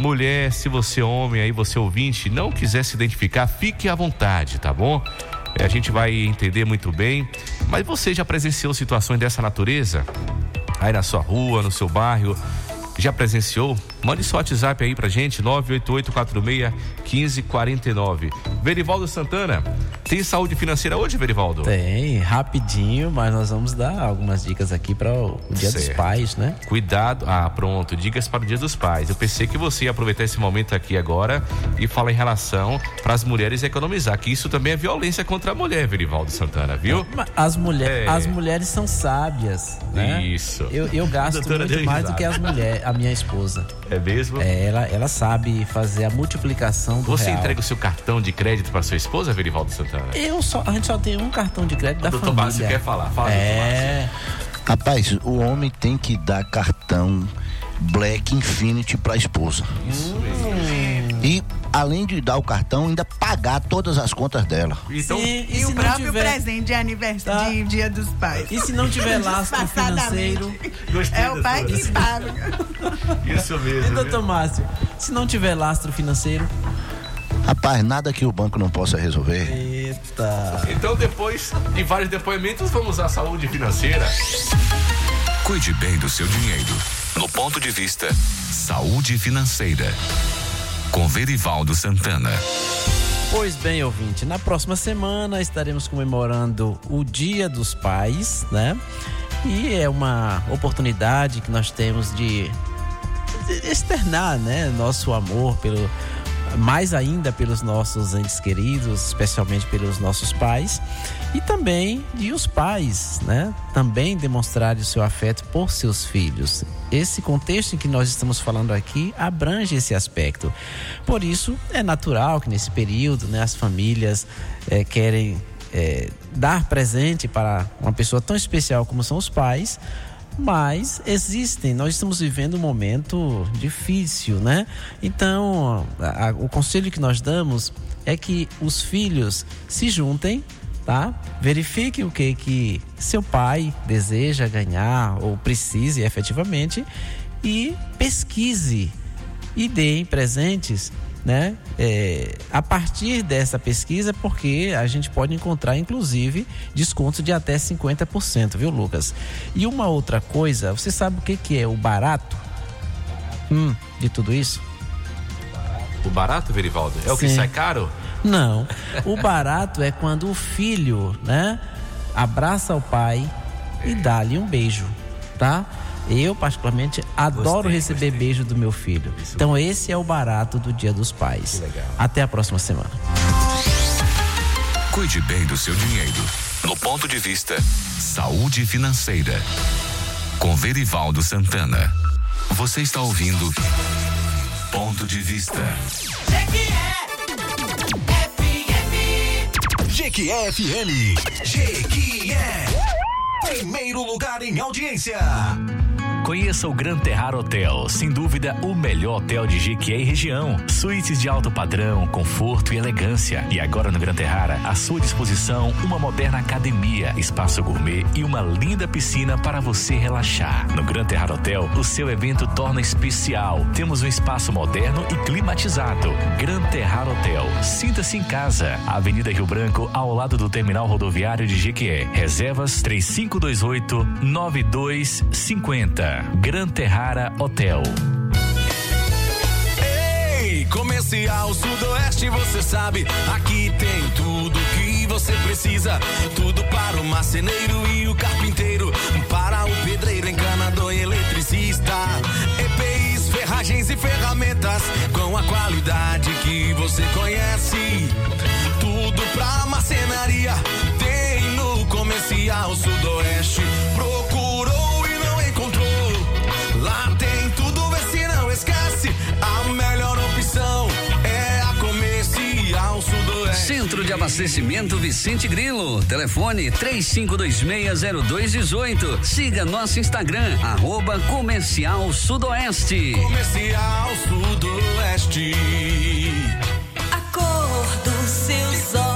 mulher, se você homem aí, você ouvinte, não quiser se identificar, fique à vontade, tá bom? É, A gente vai entender muito bem. Mas você já presenciou situações dessa natureza? Aí na sua rua, no seu bairro? Já presenciou? Mande seu WhatsApp aí pra gente, 988461549. Verivaldo Santana, tem saúde financeira hoje, Verivaldo? Tem, rapidinho, mas nós vamos dar algumas dicas aqui para o Dia dos Certo. Pais, né? Cuidado. Ah, pronto. Dicas para o Dia dos Pais. Eu pensei que você ia aproveitar esse momento aqui agora e falar em relação para as mulheres economizar, que isso também é violência contra a mulher, Verivaldo Santana, viu? Mas As, mulher, É. as mulheres são sábias, né? Isso. Eu, eu gasto muito mais do que as mulheres, a minha esposa. É mesmo? É, ela, ela sabe fazer a multiplicação do Você real. entrega o seu cartão de crédito para sua esposa, Verivaldo Santana? Eu só, a gente só tem um cartão de crédito da Doutor família. Márcio quer falar. Fala, É, Rapaz, o homem tem que dar cartão Black Infinity para a esposa. E além de dar o cartão, ainda pagar todas as contas dela. Então, e, E, o próprio tiver- presente de aniversário Tá. de Dia dos Pais. E se não tiver lastro financeiro? gostei É o pai que paga. Isso E mesmo. doutor Márcio, se não tiver lastro financeiro? Rapaz, nada que o banco não possa resolver. Eita. Então, depois de vários depoimentos, vamos à saúde financeira. Cuide bem do seu dinheiro. No ponto de vista Saúde Financeira. Com Verivaldo Santana. Pois bem, ouvinte, na próxima semana estaremos comemorando o Dia dos Pais, né? E é uma oportunidade que nós temos de externar, né, nosso amor pelo mais ainda pelos nossos entes queridos, especialmente pelos nossos pais, e também de os pais, né, também demonstrarem o seu afeto por seus filhos. Esse contexto em que nós estamos falando aqui abrange esse aspecto. Por isso, é natural que nesse período, né, as famílias eh, querem eh, dar presente para uma pessoa tão especial como são os pais, mas existem, nós estamos vivendo um momento difícil, né? Então, a- a- o conselho que nós damos é que os filhos se juntem, tá? Verifique o que que seu pai deseja ganhar ou precise efetivamente e pesquise e deem presentes, né? É, a partir dessa pesquisa, porque a gente pode encontrar, inclusive, desconto de até 50%, viu, Lucas? E uma outra coisa, você sabe o que, que é o barato? Hum, de tudo isso? O barato, Verivaldo? É o que Sim. sai caro? Não. O barato é quando o filho, né, abraça o pai e dá-lhe um beijo, tá? Eu, particularmente, adoro Gostei, receber gostei. beijo do meu filho. Então, esse é o barato do Dia dos Pais. Até a próxima semana. Cuide bem do seu dinheiro. No ponto de vista Saúde Financeira. Com Verivaldo Santana. Você está ouvindo Ponto de Vista. FM. FM. Jequié. Primeiro lugar em audiência. Conheça o Gran Terrar Hotel, sem dúvida o melhor hotel de Jequié e região. Suítes de alto padrão, conforto e elegância. E agora no Gran Terrara, à sua disposição, uma moderna academia, espaço gourmet e uma linda piscina para você relaxar. No Gran Terrar Hotel, o seu evento torna especial. Temos um espaço moderno e climatizado. Gran Terrar Hotel. Sinta-se em casa. Avenida Rio Branco, ao lado do terminal rodoviário de Jequié. Reservas 3528 9250. Gran Terrara Hotel. Ei, comercial Sudoeste, você sabe, aqui tem tudo que você precisa. Tudo para o marceneiro e o carpinteiro, para o pedreiro, encanador e eletricista. Ferragens e ferramentas com a qualidade que você conhece. Tudo pra marcenaria tem no comercial Sudoeste. Procurou Centro de Abastecimento Vicente Grilo. Telefone 35260218. Siga nosso Instagram, arroba Comercial Sudoeste. Comercial Sudoeste. A cor dos seus olhos,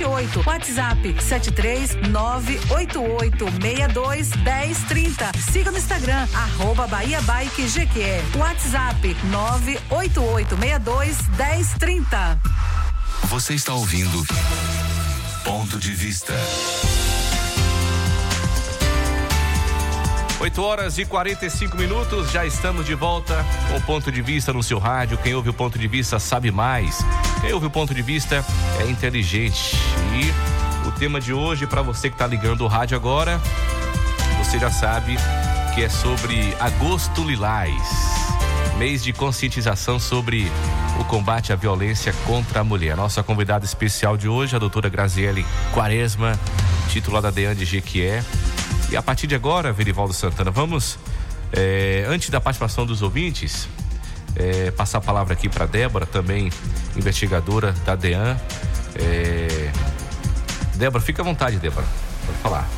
6378, WhatsApp 73 988 62 1030. Siga no Instagram, arroba Bahia Bike Jequié. WhatsApp 988 62 1030. Você está ouvindo Ponto de Vista. 8 horas e 45 minutos, já estamos de volta o ponto de vista no seu rádio. Quem ouve o ponto de vista sabe mais. Quem ouve o ponto de vista é inteligente. E o tema de hoje, para você que está ligando o rádio agora, você já sabe que é sobre agosto lilás mês de conscientização sobre o combate à violência contra a mulher. Nossa convidada especial de hoje, a doutora Graziele Quaresma, titulada DEAN de Jequié. E a partir de agora, Verivaldo Santana, vamos É, antes da participação dos ouvintes, é, passar a palavra aqui para Débora, também investigadora da DEAN. É... Débora, fica à vontade, Débora. Pode falar.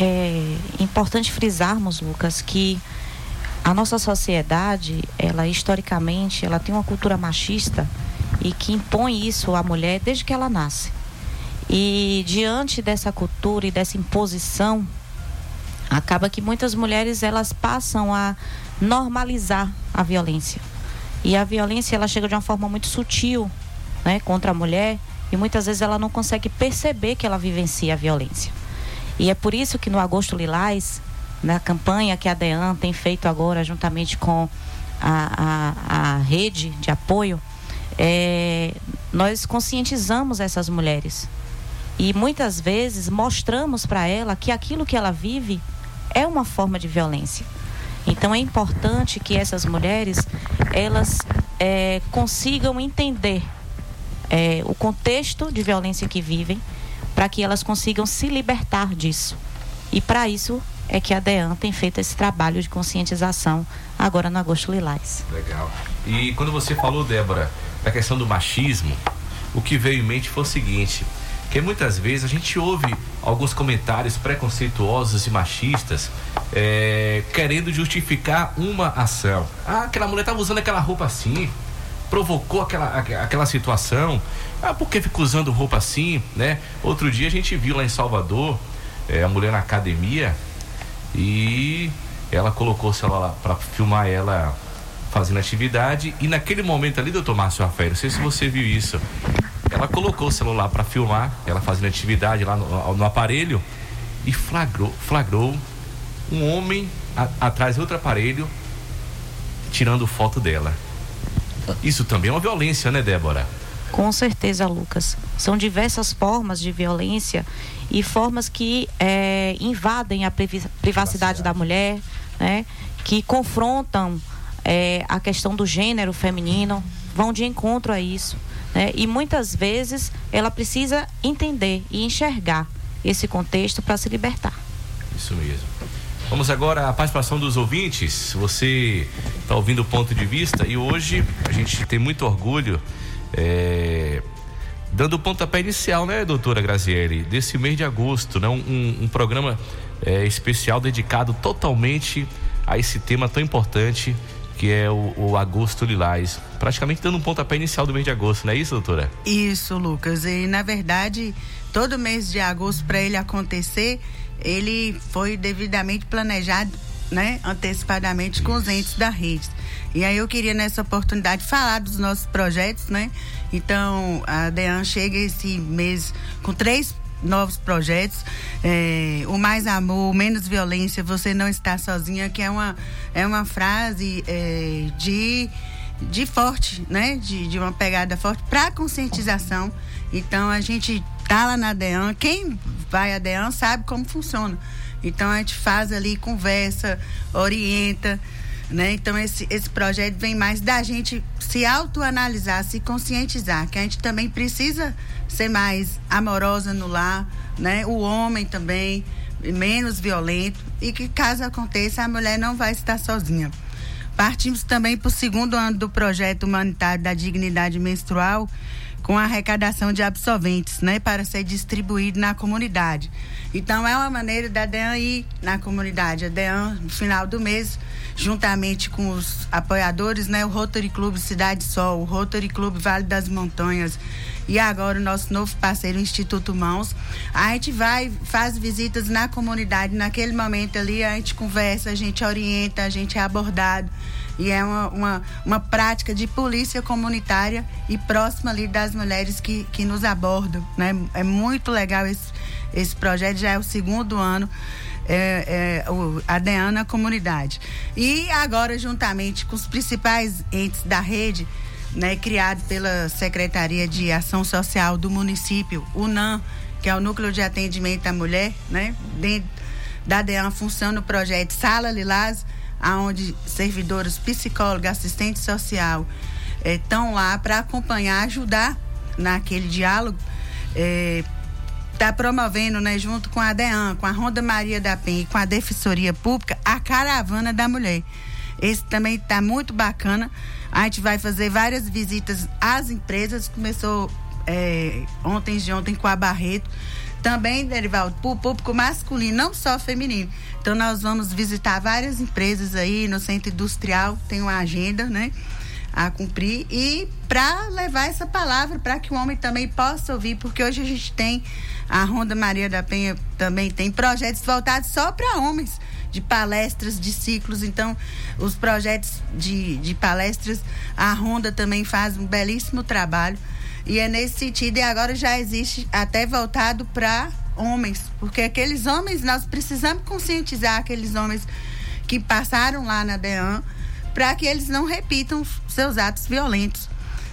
É importante frisarmos, Lucas, que a nossa sociedade, ela historicamente, ela tem uma cultura machista e que impõe isso à mulher desde que ela nasce. E diante dessa cultura e dessa imposição, acaba que muitas mulheres elas passam a normalizar a violência. E a violência ela chega de uma forma muito sutil, né, contra a mulher, e muitas vezes ela não consegue perceber que ela vivencia a violência. E é por isso que no Agosto Lilás, na campanha que a DEAN tem feito agora, juntamente com a, a, a rede de apoio, é, nós conscientizamos essas mulheres. E muitas vezes mostramos para ela que aquilo que ela vive é uma forma de violência. Então é importante que essas mulheres elas é, consigam entender é, o contexto de violência que vivem, para que elas consigam se libertar disso. E para isso é que a DEAN tem feito esse trabalho de conscientização agora no Agosto Lilás. Legal. E quando você falou, Débora, da questão do machismo, o que veio em mente foi o seguinte: que muitas vezes a gente ouve alguns comentários preconceituosos e machistas é, querendo justificar uma ação. Ah, aquela mulher estava usando aquela roupa assim, provocou aquela, aquela situação. Ah, por que fica usando roupa assim, né? Outro dia a gente viu lá em Salvador é, a mulher na academia e ela colocou o celular para filmar ela fazendo atividade e naquele momento ali, doutor Márcio Rafael, não sei se você viu isso, ela colocou o celular para filmar, ela fazendo atividade lá no, no aparelho e flagrou, flagrou um homem a, atrás de outro aparelho tirando foto dela. Isso também é uma violência, né, Débora? Com certeza, Lucas. São diversas formas de violência e formas que é, invadem a privacidade da mulher, né? Que confrontam é, a questão do gênero feminino, vão de encontro a isso. Né? E muitas vezes ela precisa entender e enxergar esse contexto para se libertar. Isso mesmo. Vamos agora à participação dos ouvintes. Você está ouvindo o ponto de vista e hoje a gente tem muito orgulho, é, dando o pontapé inicial, né, doutora Grazielli, desse mês de agosto, né, um, um programa é, especial dedicado totalmente a esse tema tão importante que é o, o Agosto Lilás. Praticamente dando um pontapé inicial do mês de agosto, não é isso, doutora? Isso, Lucas. E na verdade, todo mês de agosto, para ele acontecer, ele foi devidamente planejado, né, antecipadamente com os entes da rede. E aí eu queria nessa oportunidade falar dos nossos projetos, né? Então a DEAN chega esse mês com três novos projetos. É, o mais amor, menos violência, você não está sozinha, que é uma, é uma frase é, de, de forte, né? De, de uma pegada forte para conscientização. Então a gente tá lá na DEAN, quem vai à DEAN sabe como funciona. Então a gente faz ali, conversa, orienta. Né? Então esse, esse projeto vem mais da gente se autoanalisar, se conscientizar, que a gente também precisa ser mais amorosa no lar, né? O homem também menos violento e que caso aconteça a mulher não vai estar sozinha. Partimos também para o segundo ano do projeto humanitário da dignidade menstrual, com a arrecadação de absorventes, né, para ser distribuído na comunidade. Então é uma maneira da DEAN ir na comunidade. A DEAN, no final do mês, juntamente com os apoiadores, né, o Rotary Clube Cidade Sol, o Rotary Clube Vale das Montanhas e agora o nosso novo parceiro, o Instituto Mãos, a gente vai, faz visitas na comunidade, naquele momento ali a gente conversa, a gente orienta, a gente é abordado e é uma, uma, uma prática de polícia comunitária e próxima ali das mulheres que, que nos abordam, né? É muito legal esse, esse projeto, já é o segundo ano. É, é, o, a DEAN comunidade. E agora, juntamente com os principais entes da rede, né, criado pela Secretaria de Ação Social do município, o NAM, que é o Núcleo de Atendimento à Mulher, né, dentro da DEAN funciona o projeto Sala Lilás, aonde servidores, psicólogos, assistente social estão eh, lá para acompanhar, ajudar naquele diálogo, eh, está promovendo, né, junto com a DEAN, com a Ronda Maria da Penha e com a Defensoria Pública, a Caravana da Mulher. Esse também está muito bacana. A gente vai fazer várias visitas às empresas. Começou é, ontem de ontem com a Barreto. Também, Derivaldo, para o público masculino, não só feminino. Então, nós vamos visitar várias empresas aí no centro industrial, tem uma agenda, né? A cumprir e para levar essa palavra para que o homem também possa ouvir, porque hoje a gente tem a Ronda Maria da Penha também tem projetos voltados só para homens, de palestras, de ciclos. Então, os projetos de, de palestras, a Ronda também faz um belíssimo trabalho. E é nesse sentido, e agora já existe até voltado para homens, porque aqueles homens, nós precisamos conscientizar aqueles homens que passaram lá na DEAN para que eles não repitam seus atos violentos,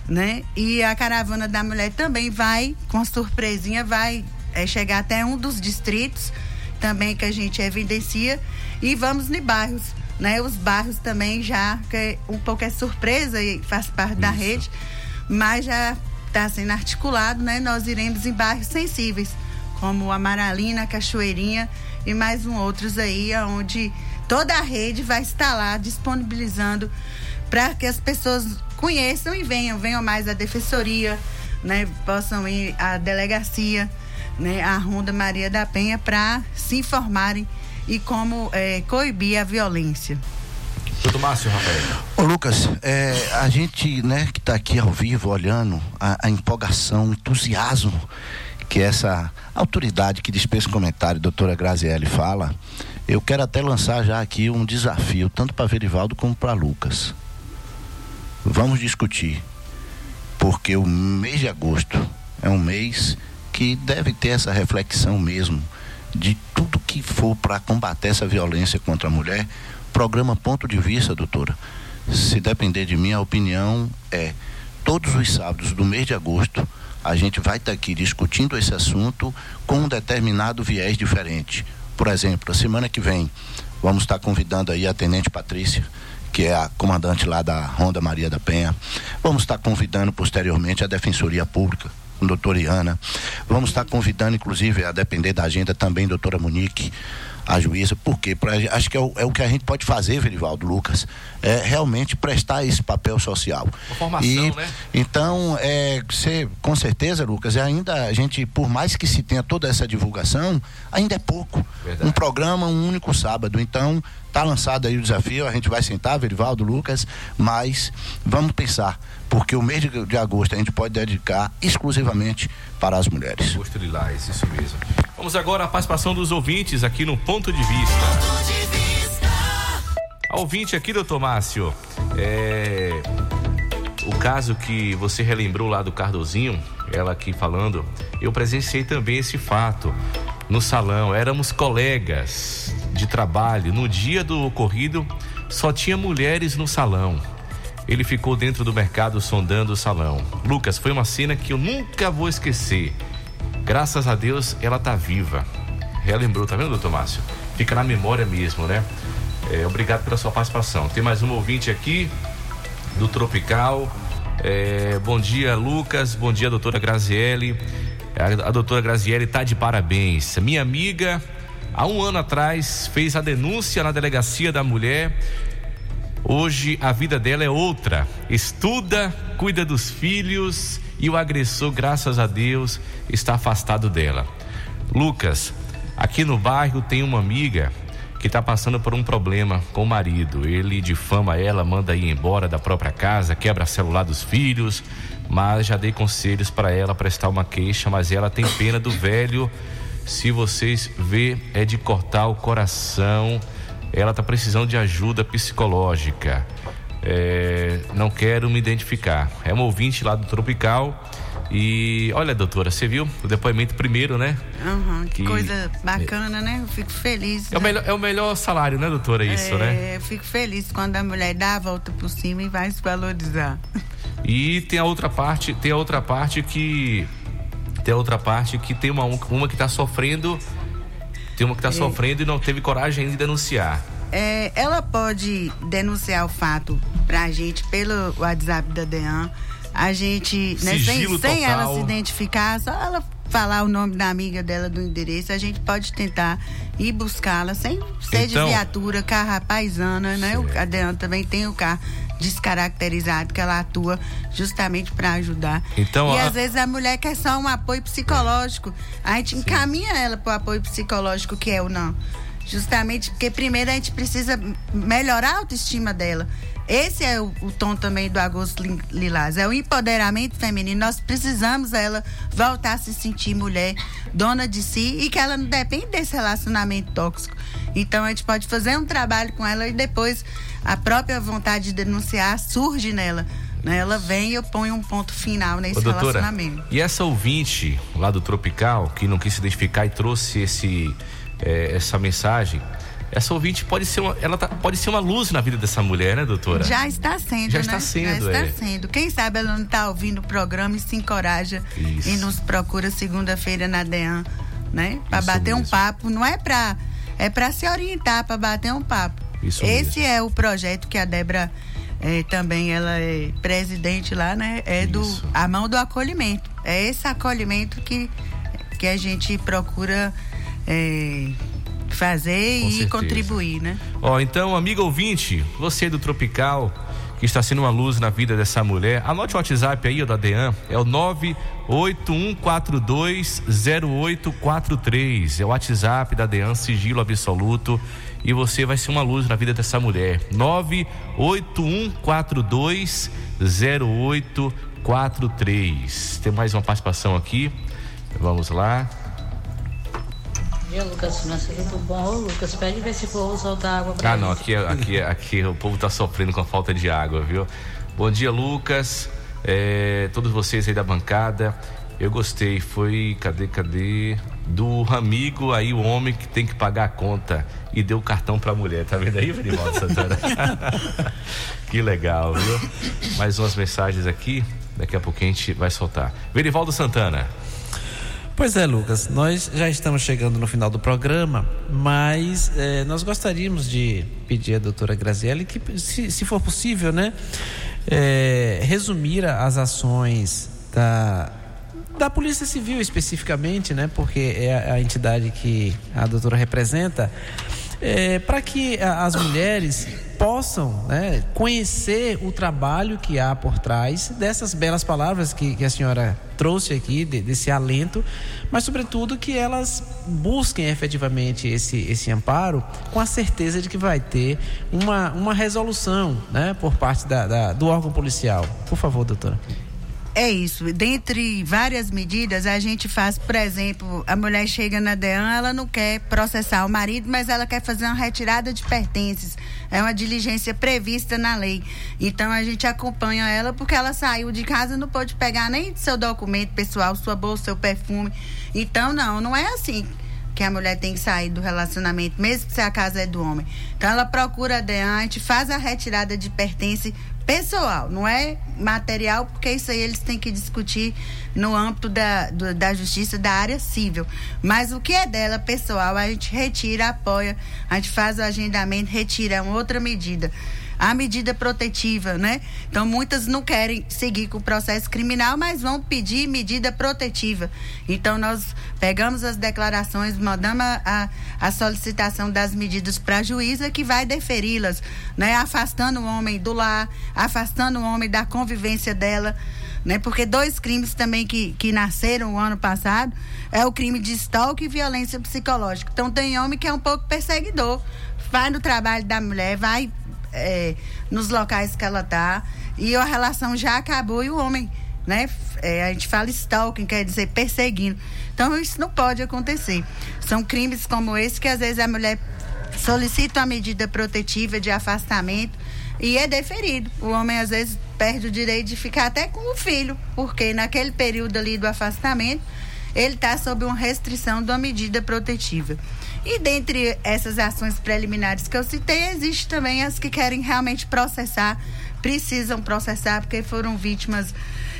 né? E a caravana da mulher também vai, com surpresinha, vai é, chegar até um dos distritos também que a gente evidencia e vamos em bairros, né? Os bairros também já, que é um pouco é surpresa e faz parte da rede, mas já está sendo articulado, né? Nós iremos em bairros sensíveis, como Amaralina, Cachoeirinha e mais um outros aí, onde toda a rede vai estar lá disponibilizando para que as pessoas conheçam e venham, venham mais à defensoria, né? Possam ir à delegacia, né? A Ronda Maria da Penha para se informarem e como é, coibir a violência. Doutor Márcio Rafael. Ô Lucas, é, a gente né, que está aqui ao vivo olhando a, a, empolgação, o entusiasmo que essa autoridade que dispensa comentário, doutora Graziele, fala, eu quero até lançar já aqui um desafio, tanto para Verivaldo como para Lucas. Vamos discutir, porque o mês de agosto é um mês que deve ter essa reflexão mesmo de tudo que for para combater essa violência contra a mulher. Programa Ponto de Vista, doutora. Se depender de mim, a opinião é todos os sábados do mês de agosto a gente vai estar tá aqui discutindo esse assunto com um determinado viés diferente. Por exemplo, a semana que vem vamos estar convidando aí a Tenente Patrícia, que é a comandante lá da Ronda Maria da Penha. Vamos estar convidando posteriormente a Defensoria Pública, doutora Iana. Vamos estar convidando, inclusive, a depender da agenda também, doutora Monique, a juíza, porque pra, acho que é o, é o, que a gente pode fazer, Verivaldo Lucas, é realmente prestar esse papel social. Formação, e, né? Então, é, você, com certeza, Lucas, ainda a gente, por mais que se tenha toda essa divulgação, ainda é pouco. Verdade. Um programa, um único sábado. Então, tá lançado aí o desafio, a gente vai sentar, Verivaldo Lucas, mas vamos pensar porque o mês de, de, agosto a gente pode dedicar exclusivamente para as mulheres. Agosto lilás, isso mesmo. Vamos agora à participação dos ouvintes aqui no Ponto de Vista. A ouvinte aqui, doutor Márcio, é... o caso que você relembrou lá do Cardozinho, ela aqui falando, eu presenciei também esse fato no salão, éramos colegas de trabalho, no dia do ocorrido só tinha mulheres no salão ele ficou dentro do mercado sondando o salão. Lucas, foi uma cena que eu nunca vou esquecer. Graças a Deus ela tá viva. Relembrou, tá vendo, doutor Márcio? Fica na memória mesmo, né? É, obrigado pela sua participação. Tem mais um ouvinte aqui do Tropical. É, bom dia, Lucas. Bom dia, doutora Graziele. A, a doutora Graziele tá de parabéns. Minha amiga, há um ano atrás, fez a denúncia na delegacia da mulher Hoje a vida dela é outra. Estuda, cuida dos filhos e o agressor, graças a Deus, está afastado dela. Lucas, aqui no bairro tem uma amiga que está passando por um problema com o marido. Ele difama ela, manda ir embora da própria casa, quebra celular dos filhos, mas já dei conselhos para ela prestar uma queixa, mas ela tem pena do velho. Se vocês vê, é de cortar o coração ela está precisando de ajuda psicológica. É, não quero me identificar. É uma ouvinte lá do Tropical. E olha, doutora, você viu o depoimento primeiro, né? Uhum, que, que, coisa bacana, né? Eu fico feliz. É, né? o melhor, é o melhor salário, né, doutora? Isso, é, né? Eu fico feliz quando a mulher dá a volta por cima e vai se valorizar. E tem a outra parte, tem a outra parte que. Tem a outra parte que tem uma, uma que está sofrendo tem uma que está é. sofrendo e não teve coragem de denunciar. É, ela pode denunciar o fato para a gente pelo WhatsApp da DEAN. A gente, né, sem, sem ela se identificar, só ela falar o nome da amiga dela do endereço, a gente pode tentar ir buscá-la sem ser Então- de viatura, carro paisana, né? O a Deana também tem o carro descaracterizado que ela atua justamente para ajudar. Então, e a- às vezes a mulher quer só um apoio psicológico. A gente encaminha ela para o apoio psicológico que é o não. Justamente porque primeiro a gente precisa melhorar a autoestima dela. Esse é o, o tom também do Agosto Lilás. É o empoderamento feminino. Nós precisamos ela voltar a se sentir mulher, dona de si e que ela não depende desse relacionamento tóxico. Então a gente pode fazer um trabalho com ela e depois a própria vontade de denunciar surge nela. né? Ela vem e eu ponho um ponto final nesse Ô, doutora, relacionamento. e essa ouvinte lá do Tropical, que não quis se identificar e trouxe esse, eh, essa mensagem, essa ouvinte pode ser, uma, ela tá- pode ser uma luz na vida dessa mulher, né, doutora? Já está sendo, Já né? está sendo, Já é. está sendo. Quem sabe ela não está ouvindo o programa e se encoraja Isso. e nos procura segunda-feira na DEAN, né? Para bater um mesmo. papo. Não é para é para se orientar, para bater um papo. Isso Esse é o projeto que a Débora eh, também ela é presidente lá, né? É do Isso. a mão do acolhimento. É esse acolhimento que que a gente procura eh, fazer Com e certeza. contribuir, né? Ó, então, amigo ouvinte, você do Tropical, que está sendo uma luz na vida dessa mulher, anote o WhatsApp aí, ó, da DEAN, é o 981420843. É o WhatsApp da DEAN, sigilo absoluto. E você vai ser uma luz na vida dessa mulher. 981420843. Tem mais uma participação aqui. Vamos lá. Dia, Lucas França, tudo bom? Ô, Lucas, pede ver se for soltar água pra Ah, não, aqui, é- aqui, é- aqui o povo tá sofrendo com a falta de água, viu? Bom dia, Lucas. É, todos vocês aí da bancada. Eu gostei, foi, cadê, cadê? Do amigo aí, o homem que tem que pagar a conta e deu o cartão pra mulher. Tá vendo aí, Verivaldo Santana? que legal, viu? Mais umas mensagens aqui, daqui a pouquinho a gente vai soltar. Verivaldo Santana. Pois é, Lucas, nós já estamos chegando no final do programa, mas eh, nós gostaríamos de pedir à doutora Grazielli que, se, se for possível, né, eh, resumir as ações da, da Polícia Civil especificamente, né, porque é a, a entidade que a doutora representa, para que a- as mulheres possam né, conhecer o trabalho que há por trás dessas belas palavras que, que a senhora trouxe aqui, de- desse alento, mas, sobretudo, que elas busquem efetivamente esse, esse amparo com a certeza de que vai ter uma, uma resolução né, por parte da, da- do órgão policial. Por favor, doutora. É isso. Dentre várias medidas, a gente faz, por exemplo, a mulher chega na DEAN, ela não quer processar o marido, mas ela quer fazer uma retirada de pertences. É uma diligência prevista na lei. Então a gente acompanha ela porque ela saiu de casa, não pôde pegar nem seu documento pessoal, sua bolsa, seu perfume. Então, não, não é assim que a mulher tem que sair do relacionamento, mesmo se a casa é do homem. Então ela procura a DEAN, faz a retirada de pertence pessoal, não é material, porque isso aí eles têm que discutir no âmbito da, do- da justiça da área civil. Mas o que é dela pessoal, a gente retira, apoia, a gente faz o agendamento, retira, é uma outra medida. A medida protetiva, né? Então, muitas não querem seguir com o processo criminal, mas vão pedir medida protetiva. Então, nós pegamos as declarações, mandamos a, a, a solicitação das medidas para a juíza, que vai deferi-las, né? Afastando o homem do lar, afastando o homem da convivência dela, né? Porque dois crimes também que, que nasceram o ano passado é o crime de stalking e violência psicológica. Então, tem homem que é um pouco perseguidor, vai no trabalho da mulher, vai é, nos locais que ela tá e a relação já acabou e o homem, né? é, a gente fala stalking, quer dizer perseguindo. Então isso não pode acontecer. São crimes como esse que às vezes a mulher solicita uma medida protetiva de afastamento e é deferido. O homem às vezes perde o direito de ficar até com o filho, porque naquele período ali do afastamento ele está sob uma restrição de uma medida protetiva. E dentre essas ações preliminares que eu citei, existe também as que querem realmente processar, precisam processar porque foram vítimas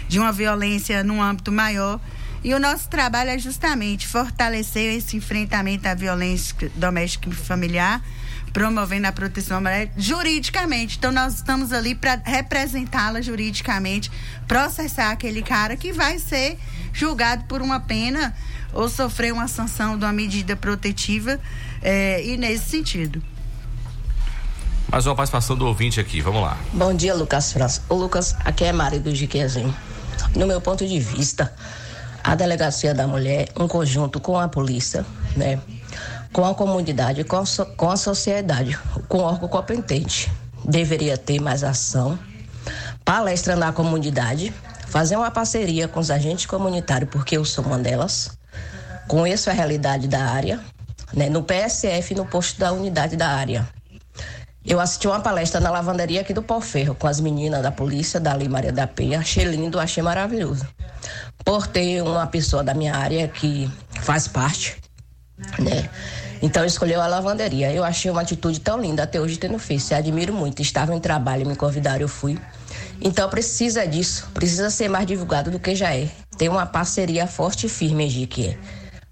de uma violência num âmbito maior. E o nosso trabalho é justamente fortalecer esse enfrentamento à violência doméstica e familiar, promovendo a proteção juridicamente. Então nós estamos ali para representá-la juridicamente, processar aquele cara que vai ser julgado por uma pena ou sofrer uma sanção de uma medida protetiva é, e nesse sentido. Mais uma participação do ouvinte aqui, vamos lá. Bom dia, Lucas França. O Lucas, aqui é Mari do Jiquezinho. No meu ponto de vista, a delegacia da mulher, em conjunto com a polícia, né, com a comunidade, com a, so- com a sociedade, com o órgão competente, deveria ter mais ação, palestra na comunidade, fazer uma parceria com os agentes comunitários, porque eu sou uma delas, conheço a realidade da área, né, no PSF e no posto da unidade da área. Eu assisti uma palestra na lavanderia aqui do Pau Ferro com as meninas da polícia, da Lei Maria da Penha. Achei lindo, achei maravilhoso. Por ter uma pessoa da minha área que faz parte, né? Então escolheu a lavanderia. Eu achei uma atitude tão linda, até hoje tendo feito. Admiro muito. Estava em trabalho, me convidaram, eu fui. Então precisa disso, precisa ser mais divulgado do que já é. Tem uma parceria forte e firme, Jique.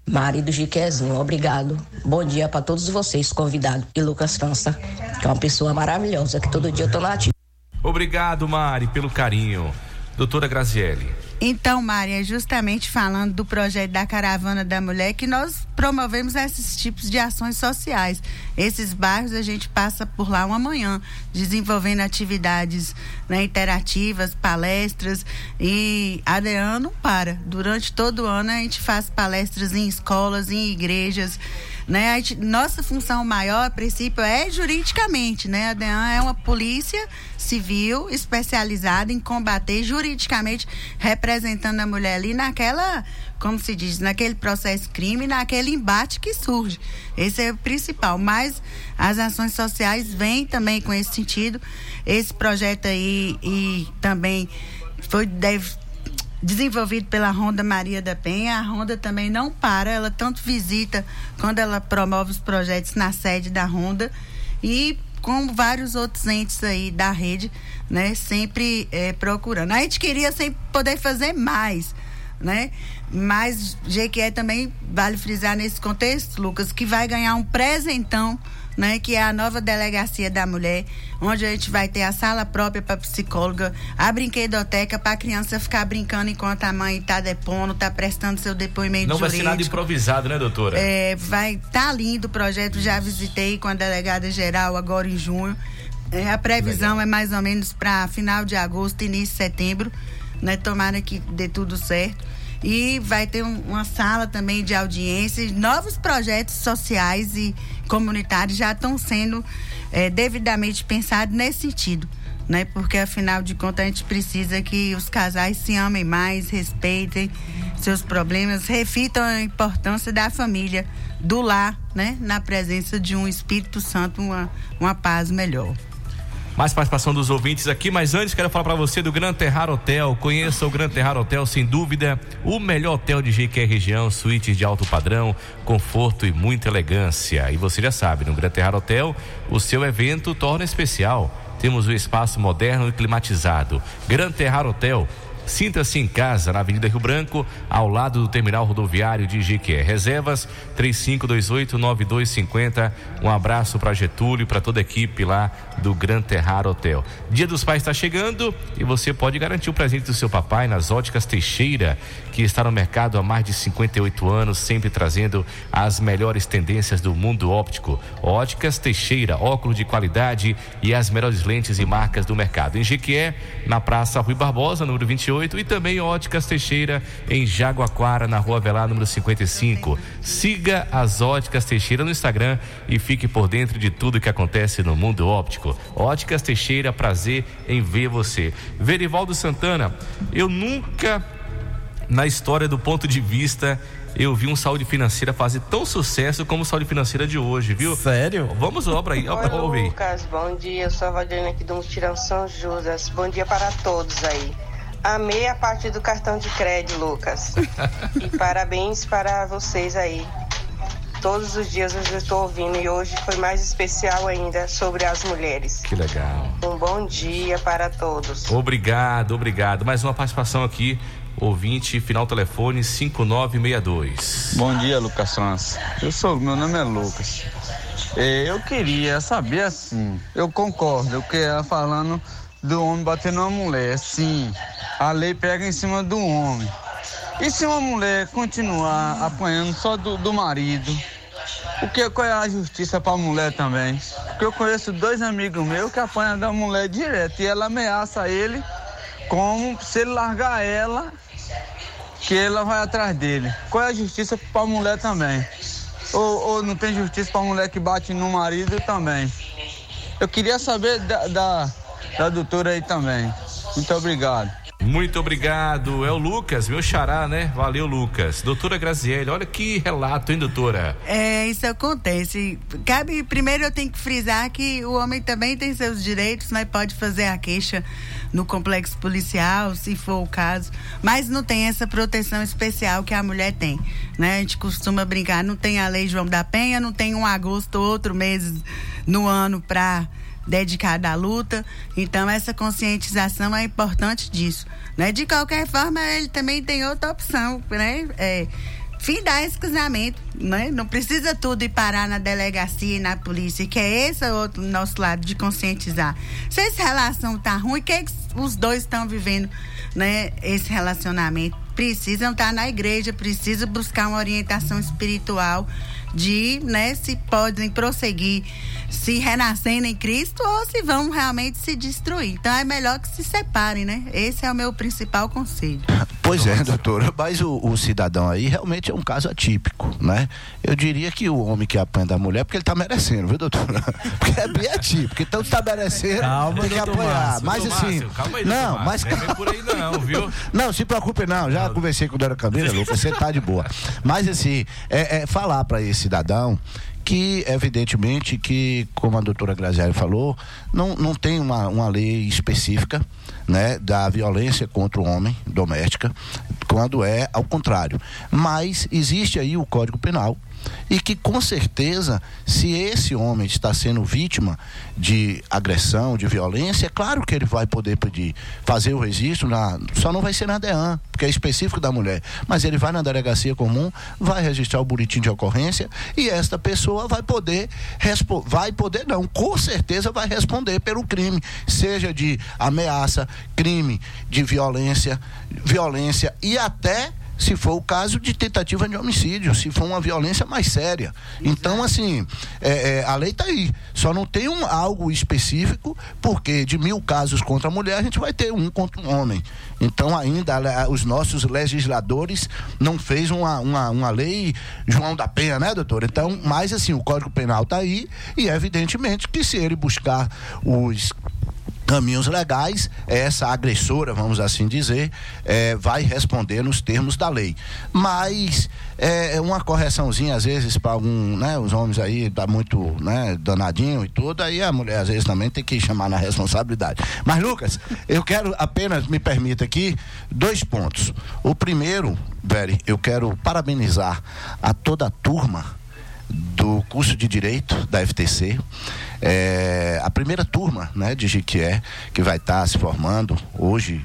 Mari do Jiquezinho, obrigado. Bom dia para todos vocês, convidados. E Lucas França, que é uma pessoa maravilhosa, que todo dia eu tô na ativa. Obrigado, Mari, pelo carinho. Doutora Graziele. Então, Maria, é justamente falando do projeto da Caravana da Mulher que nós promovemos esses tipos de ações sociais. Esses bairros a gente passa por lá uma manhã, desenvolvendo atividades né, interativas, palestras e ADEAN não para. Durante todo o ano a gente faz palestras em escolas, em igrejas. Né? Gente- nossa função maior, a princípio, é juridicamente, né? A DEAN é uma polícia civil especializada em combater juridicamente, representando a mulher ali naquela, como se diz, naquele processo crime, naquele embate que surge. Esse é o principal. Mas as ações sociais vêm também com esse sentido. Esse projeto aí e também foi deve desenvolvido pela Ronda Maria da Penha. A Ronda também não para, ela tanto visita quando ela promove os projetos na sede da Ronda e com vários outros entes aí da rede, né, sempre eh, procurando. A gente queria sempre poder fazer mais, né? Mas GQE também vale frisar nesse contexto, Lucas, que vai ganhar um presentão, né? Que é a nova delegacia da mulher, onde a gente vai ter a sala própria para psicóloga, a brinquedoteca para a criança ficar brincando enquanto a mãe está depondo, está prestando seu depoimento Não vai ser jurídico. nada improvisado, né, doutora? É, vai tá lindo o projeto, já visitei com a delegada geral agora em junho. É, a previsão é mais ou menos para final de agosto, início de setembro, né? Tomara que dê tudo certo. E vai ter um- uma sala também de audiências, novos projetos sociais e comunitários já estão sendo é, devidamente pensados nesse sentido. Né? Porque afinal de contas a gente precisa que os casais se amem mais, respeitem seus problemas, refitam a importância da família, do lar, né? Na presença de um Espírito Santo, uma, uma paz melhor. Mais participação dos ouvintes aqui, mas antes quero falar para você do Gran Terrar Hotel. Conheça o Gran Terrar Hotel, sem dúvida, o melhor hotel de GQR região, suítes de alto padrão, conforto e muita elegância. E você já sabe, no Gran Terrar Hotel, o seu evento torna especial. Temos um espaço moderno e climatizado. Gran Terrar Hotel. Sinta-se em casa na Avenida Rio Branco, ao lado do terminal rodoviário de Jiquié. Reservas 3528-9250. Um abraço para Getúlio e para toda a equipe lá do Gran Terrar Hotel. Dia dos Pais está chegando e você pode garantir o presente do seu papai nas óticas Teixeira, que está no mercado há mais de 58 anos, sempre trazendo as melhores tendências do mundo óptico. Óticas Teixeira, óculos de qualidade e as melhores lentes e marcas do mercado. Em Jequié, na Praça Rui Barbosa, número 28, e também Óticas Teixeira em Jaguaquara, na Rua Avelar, número 55. Siga as Óticas Teixeira no Instagram e fique por dentro de tudo que acontece no mundo óptico. Óticas Teixeira, prazer em ver você. Verivaldo Santana, eu nunca na história do ponto de vista eu vi um saúde financeira fazer tão sucesso como o saúde financeira de hoje, viu? Sério? Vamos obra aí, obra, Oi. Lucas, bom dia. Eu sou a Valdirene aqui do Mutirão São Judas. Bom dia para todos aí. Amei a parte do cartão de crédito, Lucas. e parabéns para vocês aí. Todos os dias eu estou ouvindo e hoje foi mais especial ainda sobre as mulheres. Que legal. Um bom dia para todos. Obrigado, obrigado. Mais uma participação aqui, ouvinte, final telefone 5962. Bom dia, Lucas França. Eu sou, meu nome é Lucas. Eh, Eu queria saber assim, eu concordo, eu queria falando do homem batendo uma mulher, sim. A lei pega em cima do homem. E se uma mulher continuar apanhando só do, do marido, o que, qual é a justiça para a mulher também? Porque eu conheço dois amigos meus que apanham da mulher direto e ela ameaça ele como se ele largar ela, que ela vai atrás dele. Qual é a justiça para a mulher também? Ou, ou não tem justiça para a mulher que bate no marido também? Eu queria saber da, da, da doutora aí também. Muito obrigado. Muito obrigado. É o Lucas, meu xará, né? Valeu, Lucas. Doutora Graziele, olha que relato, hein, doutora? É, isso acontece. Cabe, primeiro eu tenho que frisar que o homem também tem seus direitos, mas pode fazer a queixa no complexo policial, se for o caso, mas não tem essa proteção especial que a mulher tem, né? A gente costuma brincar, não tem a lei João da Penha, não tem um agosto ou outro mês no ano para dedicada à luta. Então essa conscientização é importante disso, né? De qualquer forma, ele também tem outra opção, né? É, findar esse casamento, né? Não precisa tudo ir parar na delegacia e na polícia, que é esse outro nosso lado de conscientizar. Se essa relação tá ruim, o que, é que os dois estão vivendo, né? Esse relacionamento precisam estar na igreja, precisam buscar uma orientação espiritual de, né, se podem prosseguir se renascendo em Cristo ou se vão realmente se destruir. Então é melhor que se separem, né? Esse é o meu principal conselho. Pois é, doutora, mas o, o, cidadão aí realmente é um caso atípico, né? Eu diria que o homem que apanha da mulher, porque ele tá merecendo, viu, doutora? Porque é bem atípico, então tá merecendo, calma, tem que apoiar. Márcio, mas assim, calma aí, não, Márcio, mas não é por aí não, viu? Não, se preocupe não, já não. conversei com a Dora Camila, Lucas, você tá de boa. Mas assim, é, é falar para esse cidadão que evidentemente que, como a doutora Graziani falou, não, não tem uma, uma lei específica né, da violência contra o homem doméstica, quando é ao contrário. Mas existe aí o Código Penal, e que com certeza, se esse homem está sendo vítima de agressão, de violência, é claro que ele vai poder pedir fazer o registro, na, só não vai ser na DEAN, porque é específico da mulher, mas ele vai na delegacia comum, vai registrar o boletim de ocorrência e esta pessoa vai poder vai poder não, com certeza vai responder pelo crime, seja de ameaça, crime de violência, violência e até se for o caso de tentativa de homicídio, se for uma violência mais séria. Então, assim, é, é, a lei está aí. Só não tem um, algo específico, porque de mil casos contra a mulher, a gente vai ter um contra um homem. Então, ainda os nossos legisladores não fez uma, uma, uma lei João da Penha, né, doutor? Então, mas assim, o Código Penal está aí e, evidentemente, que se ele buscar os caminhos legais, essa agressora, vamos assim dizer, é, vai responder nos termos da lei. Mas é uma correçãozinha, às vezes, para algum, né, os homens aí tá muito, né, danadinho e tudo, aí a mulher às vezes também tem que chamar na responsabilidade. Mas, Lucas, eu quero apenas, me permita aqui, dois pontos. O primeiro, Veri, eu quero parabenizar a toda a turma do curso de Direito da FTC é, a primeira turma né, de Jiquié, que vai estar tá se formando hoje,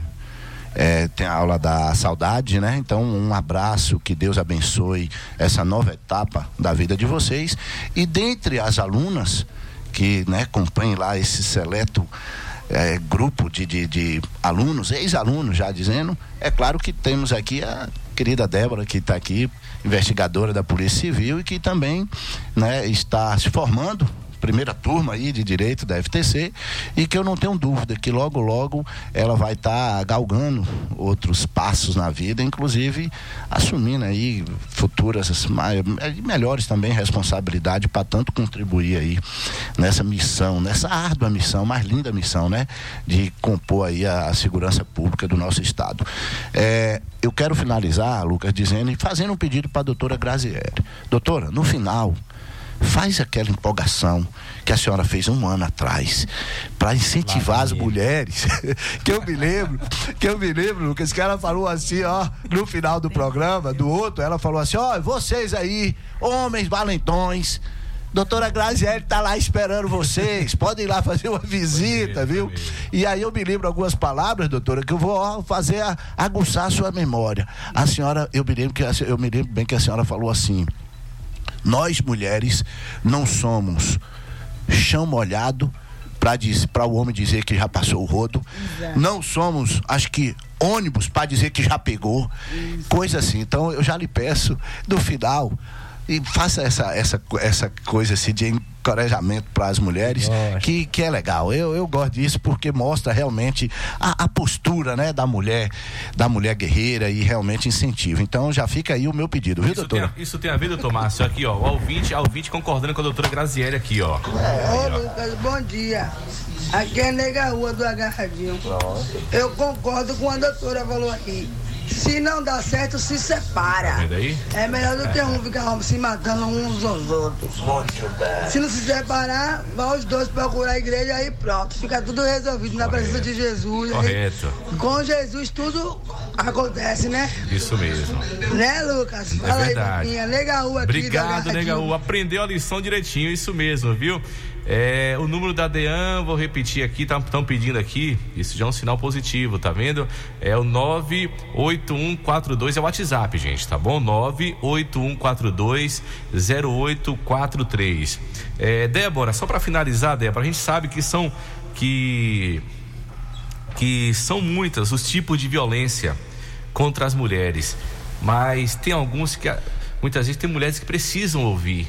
é, tem a aula da saudade, né? Então, um abraço, que Deus abençoe essa nova etapa da vida de vocês. E dentre as alunas que né, acompanhem lá esse seleto é, grupo de, de, de alunos, ex-alunos já dizendo, é claro que temos aqui a querida Débora, que está aqui, investigadora da Polícia Civil e que também né, está se formando primeira turma aí de direito da FTC e que eu não tenho dúvida que logo logo ela vai estar tá galgando outros passos na vida, inclusive assumindo aí futuras melhores também responsabilidade para tanto contribuir aí nessa missão, nessa árdua missão, mais linda missão, né, de compor aí a, a segurança pública do nosso estado. É, eu quero finalizar, Lucas, dizendo e fazendo um pedido para a doutora Grazieri. Doutora, no final, faz aquela empolgação que a senhora fez um ano atrás para incentivar as mulheres. que eu me lembro, que eu me lembro, Lucas, que ela falou assim, ó, no final do programa, do outro, ela falou assim, ó, vocês aí, homens valentões, doutora Graziele está lá esperando vocês. Podem ir lá fazer uma visita, viu? E aí eu me lembro algumas palavras, doutora, que eu vou fazer a, aguçar a sua memória. A senhora, eu me lembro que eu me lembro bem que a senhora falou assim: nós mulheres não somos chão molhado para o homem dizer que já passou o rodo. Exato. Não somos, acho que, ônibus para dizer que já pegou. Coisa assim. Então eu já lhe peço, no final, e faça essa, essa, essa coisa assim de encorajamento para as mulheres, que, que é legal. Eu, eu gosto disso porque mostra realmente a, a postura né, da mulher, da mulher guerreira e realmente incentiva. Então já fica aí o meu pedido, viu, Isso doutora? tem, isso tem a ver, doutor Márcio? Aqui, ó, o ouvinte, a ouvinte concordando com a doutora Graziele aqui, ó. Ô Lucas, bom dia. Aqui é Nega Rua do Agarradinho. Eu concordo com a doutora falou aqui. Se não dá certo, se separa. Tá aí? É melhor do que um ficar se matando uns aos outros. Se não se separar, vão os dois procurar a igreja e pronto. Fica tudo resolvido na presença de Jesus. Correto. Com Jesus tudo acontece, né? Isso mesmo. Né, Lucas? É Fala aí, verdade. Nega Rua aqui do Obrigado. Negaú. Aprendeu a lição direitinho, isso mesmo, viu? É, o número da DEAN, vou repetir aqui, estão pedindo aqui, isso já é um sinal positivo, tá vendo? É o 98142, é o WhatsApp, gente, tá bom? 981420843. É, Débora, só para finalizar, Débora, a gente sabe que são que que são muitas os tipos de violência contra as mulheres, mas tem alguns que muitas vezes tem mulheres que precisam ouvir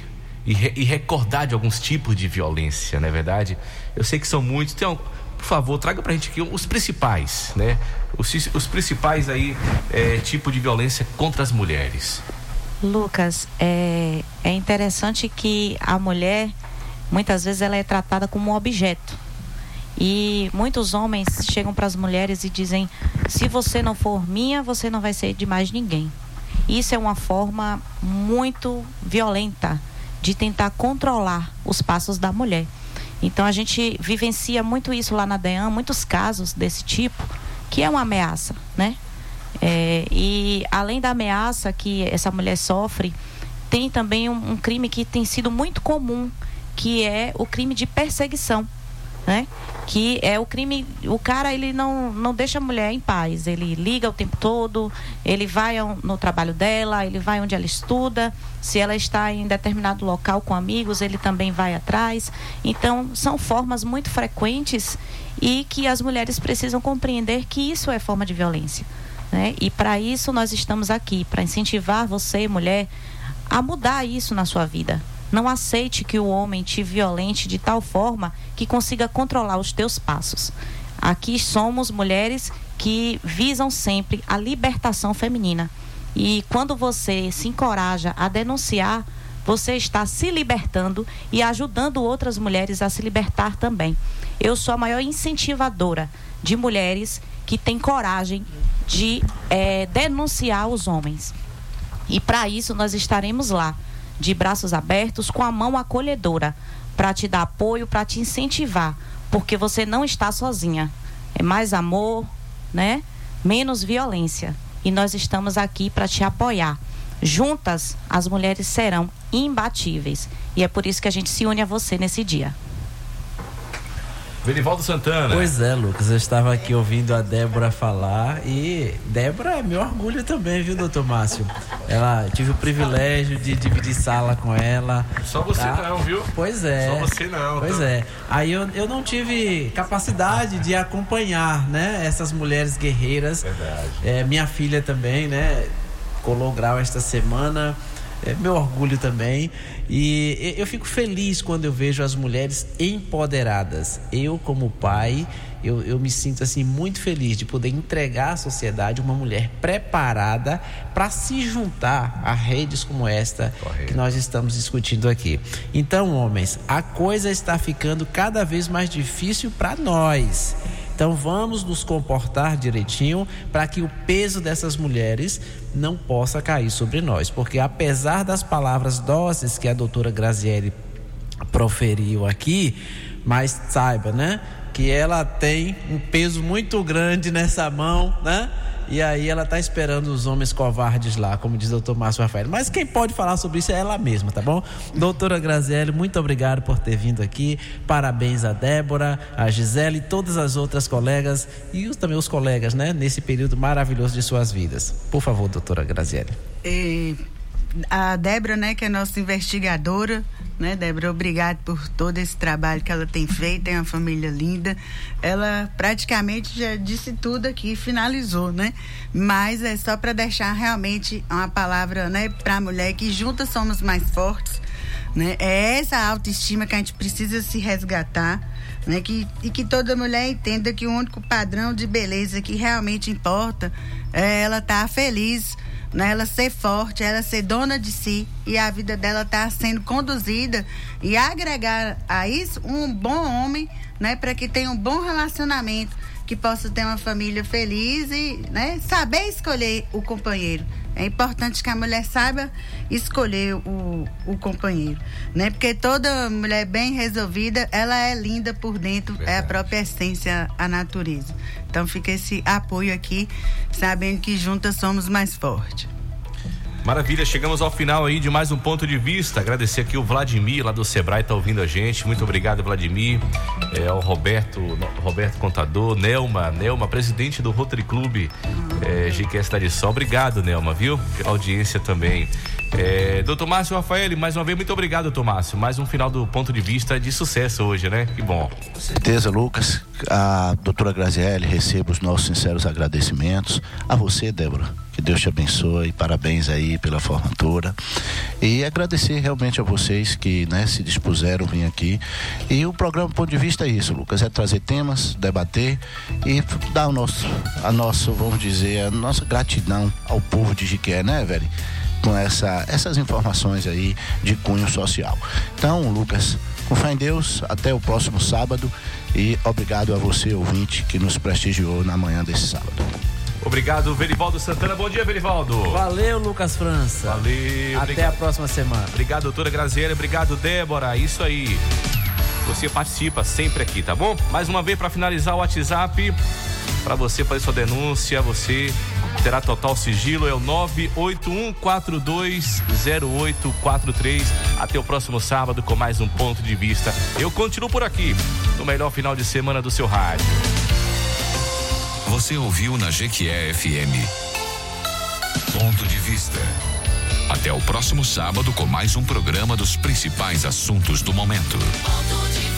e, e recordar de alguns tipos de violência, não é verdade? Eu sei que são muitos. Al- por favor, traga pra gente aqui os principais, né? Os, os principais aí é, tipo de violência contra as mulheres. Lucas, é, é interessante que a mulher, muitas vezes, ela é tratada como um objeto. E muitos homens chegam para as mulheres e dizem: se você não for minha, você não vai ser de mais ninguém. Isso é uma forma muito violenta de tentar controlar os passos da mulher. Então a gente vivencia muito isso lá na DEAN, muitos casos desse tipo, que é uma ameaça, né? É, e além da ameaça que essa mulher sofre, tem também um, um crime que tem sido muito comum, que é o crime de perseguição, né? Que é o crime, o cara ele não, não deixa a mulher em paz, ele liga o tempo todo, ele vai no trabalho dela, ele vai onde ela estuda, se ela está em determinado local com amigos, ele também vai atrás. Então, são formas muito frequentes e que as mulheres precisam compreender que isso é forma de violência. Né? E para isso nós estamos aqui, para incentivar você, mulher, a mudar isso na sua vida. Não aceite que o homem te violente de tal forma que consiga controlar os teus passos. Aqui somos mulheres que visam sempre a libertação feminina. E quando você se encoraja a denunciar, você está se libertando e ajudando outras mulheres a se libertar também. Eu sou a maior incentivadora de mulheres que têm coragem de eh, denunciar os homens. E para isso nós estaremos lá, de braços abertos, com a mão acolhedora, para te dar apoio, para te incentivar, porque você não está sozinha. É mais amor, né? Menos violência. E nós estamos aqui para te apoiar. Juntas, as mulheres serão imbatíveis. E é por isso que a gente se une a você nesse dia. Verivaldo Santana. Pois é, Lucas, eu estava aqui ouvindo a Débora falar e Débora é meu orgulho também, viu, doutor Márcio? Ela tive o privilégio de dividir sala com ela. Só você tá? não, viu? Pois é. Só você não. Pois tá? é. Aí eu, eu não tive capacidade de acompanhar, né, essas mulheres guerreiras. Verdade. É, minha filha também, né, colou grau esta semana. É meu orgulho também. E eu fico feliz quando eu vejo as mulheres empoderadas. Eu, como pai, eu, eu me sinto assim muito feliz de poder entregar à sociedade uma mulher preparada para se juntar a redes como esta que nós estamos discutindo aqui. Então, homens, a coisa está ficando cada vez mais difícil para nós. Então vamos nos comportar direitinho para que o peso dessas mulheres não possa cair sobre nós, porque apesar das palavras doces que a doutora Graziele proferiu aqui, mas saiba, né, que ela tem um peso muito grande nessa mão, né? E aí ela tá esperando os homens covardes lá, como diz o doutor Márcio Rafael. Mas quem pode falar sobre isso é ela mesma, tá bom? Doutora Graziele, muito obrigado por ter vindo aqui. Parabéns a Débora, a Gisele e todas as outras colegas e os- também os colegas, né? Nesse período maravilhoso de suas vidas. Por favor, doutora Graziele. E a Débora, né, que é nossa investigadora, né, Débora? Obrigado por todo esse trabalho que ela tem feito, tem uma família linda. Ela praticamente já disse tudo aqui, finalizou, né? Mas é só para deixar realmente uma palavra, né, para a mulher que juntas somos mais fortes, né? É essa autoestima que a gente precisa se resgatar. Né, que, e que toda mulher entenda que o único padrão de beleza que realmente importa é ela estar tá feliz, né, ela ser forte, ela ser dona de si e a vida dela estar tá sendo conduzida e agregar a isso um bom homem, né, para que tenha um bom relacionamento, que possa ter uma família feliz e né, saber escolher o companheiro. É importante que a mulher saiba escolher o, o companheiro, né? Porque toda mulher bem resolvida, ela é linda por dentro, Verdade. é a própria essência, a natureza. Então fica esse apoio aqui, sabendo que juntas somos mais fortes. Maravilha, chegamos ao final aí de mais um ponto de vista. Agradecer aqui o Vladimir lá do Sebrae tá ouvindo a gente. Muito obrigado, Vladimir. É o Roberto, Roberto Contador, Nelma, Nelma, presidente do Rotary Clube é, GQS Sol. Obrigado, Nelma, viu? Audiência também. É, doutor Márcio Rafael, mais uma vez, muito obrigado, doutor Márcio. Mais um final do ponto de vista de sucesso hoje, né? Que bom. Com certeza, Lucas. A doutora Graziele, receba os nossos sinceros agradecimentos. A você, Débora que Deus te abençoe, parabéns aí pela formatura. E agradecer realmente a vocês que né, se dispuseram a vir aqui. E o programa Ponto de Vista é isso, Lucas, é trazer temas, debater e dar o nosso, a nosso, vamos dizer, a nossa gratidão ao povo de Jiqué, né, velho? Com essa, essas informações aí de cunho social. Então, Lucas, com fé em Deus, até o próximo sábado e obrigado a você, ouvinte, que nos prestigiou na manhã desse sábado. Obrigado, Verivaldo Santana. Bom dia, Verivaldo. Valeu, Lucas França. Valeu. Até obrigado. a próxima semana. Obrigado, doutora Graziela. Obrigado, Débora. Isso aí. Você participa sempre aqui, tá bom? Mais uma vez para finalizar o WhatsApp, para você fazer sua denúncia, você terá total sigilo, é o 981420843. Até o próximo sábado com mais um ponto de vista. Eu continuo por aqui, no melhor final de semana do seu rádio. Você ouviu na Jequié FM. Ponto de vista. Até o próximo sábado com mais um programa dos principais assuntos do momento. Ponto de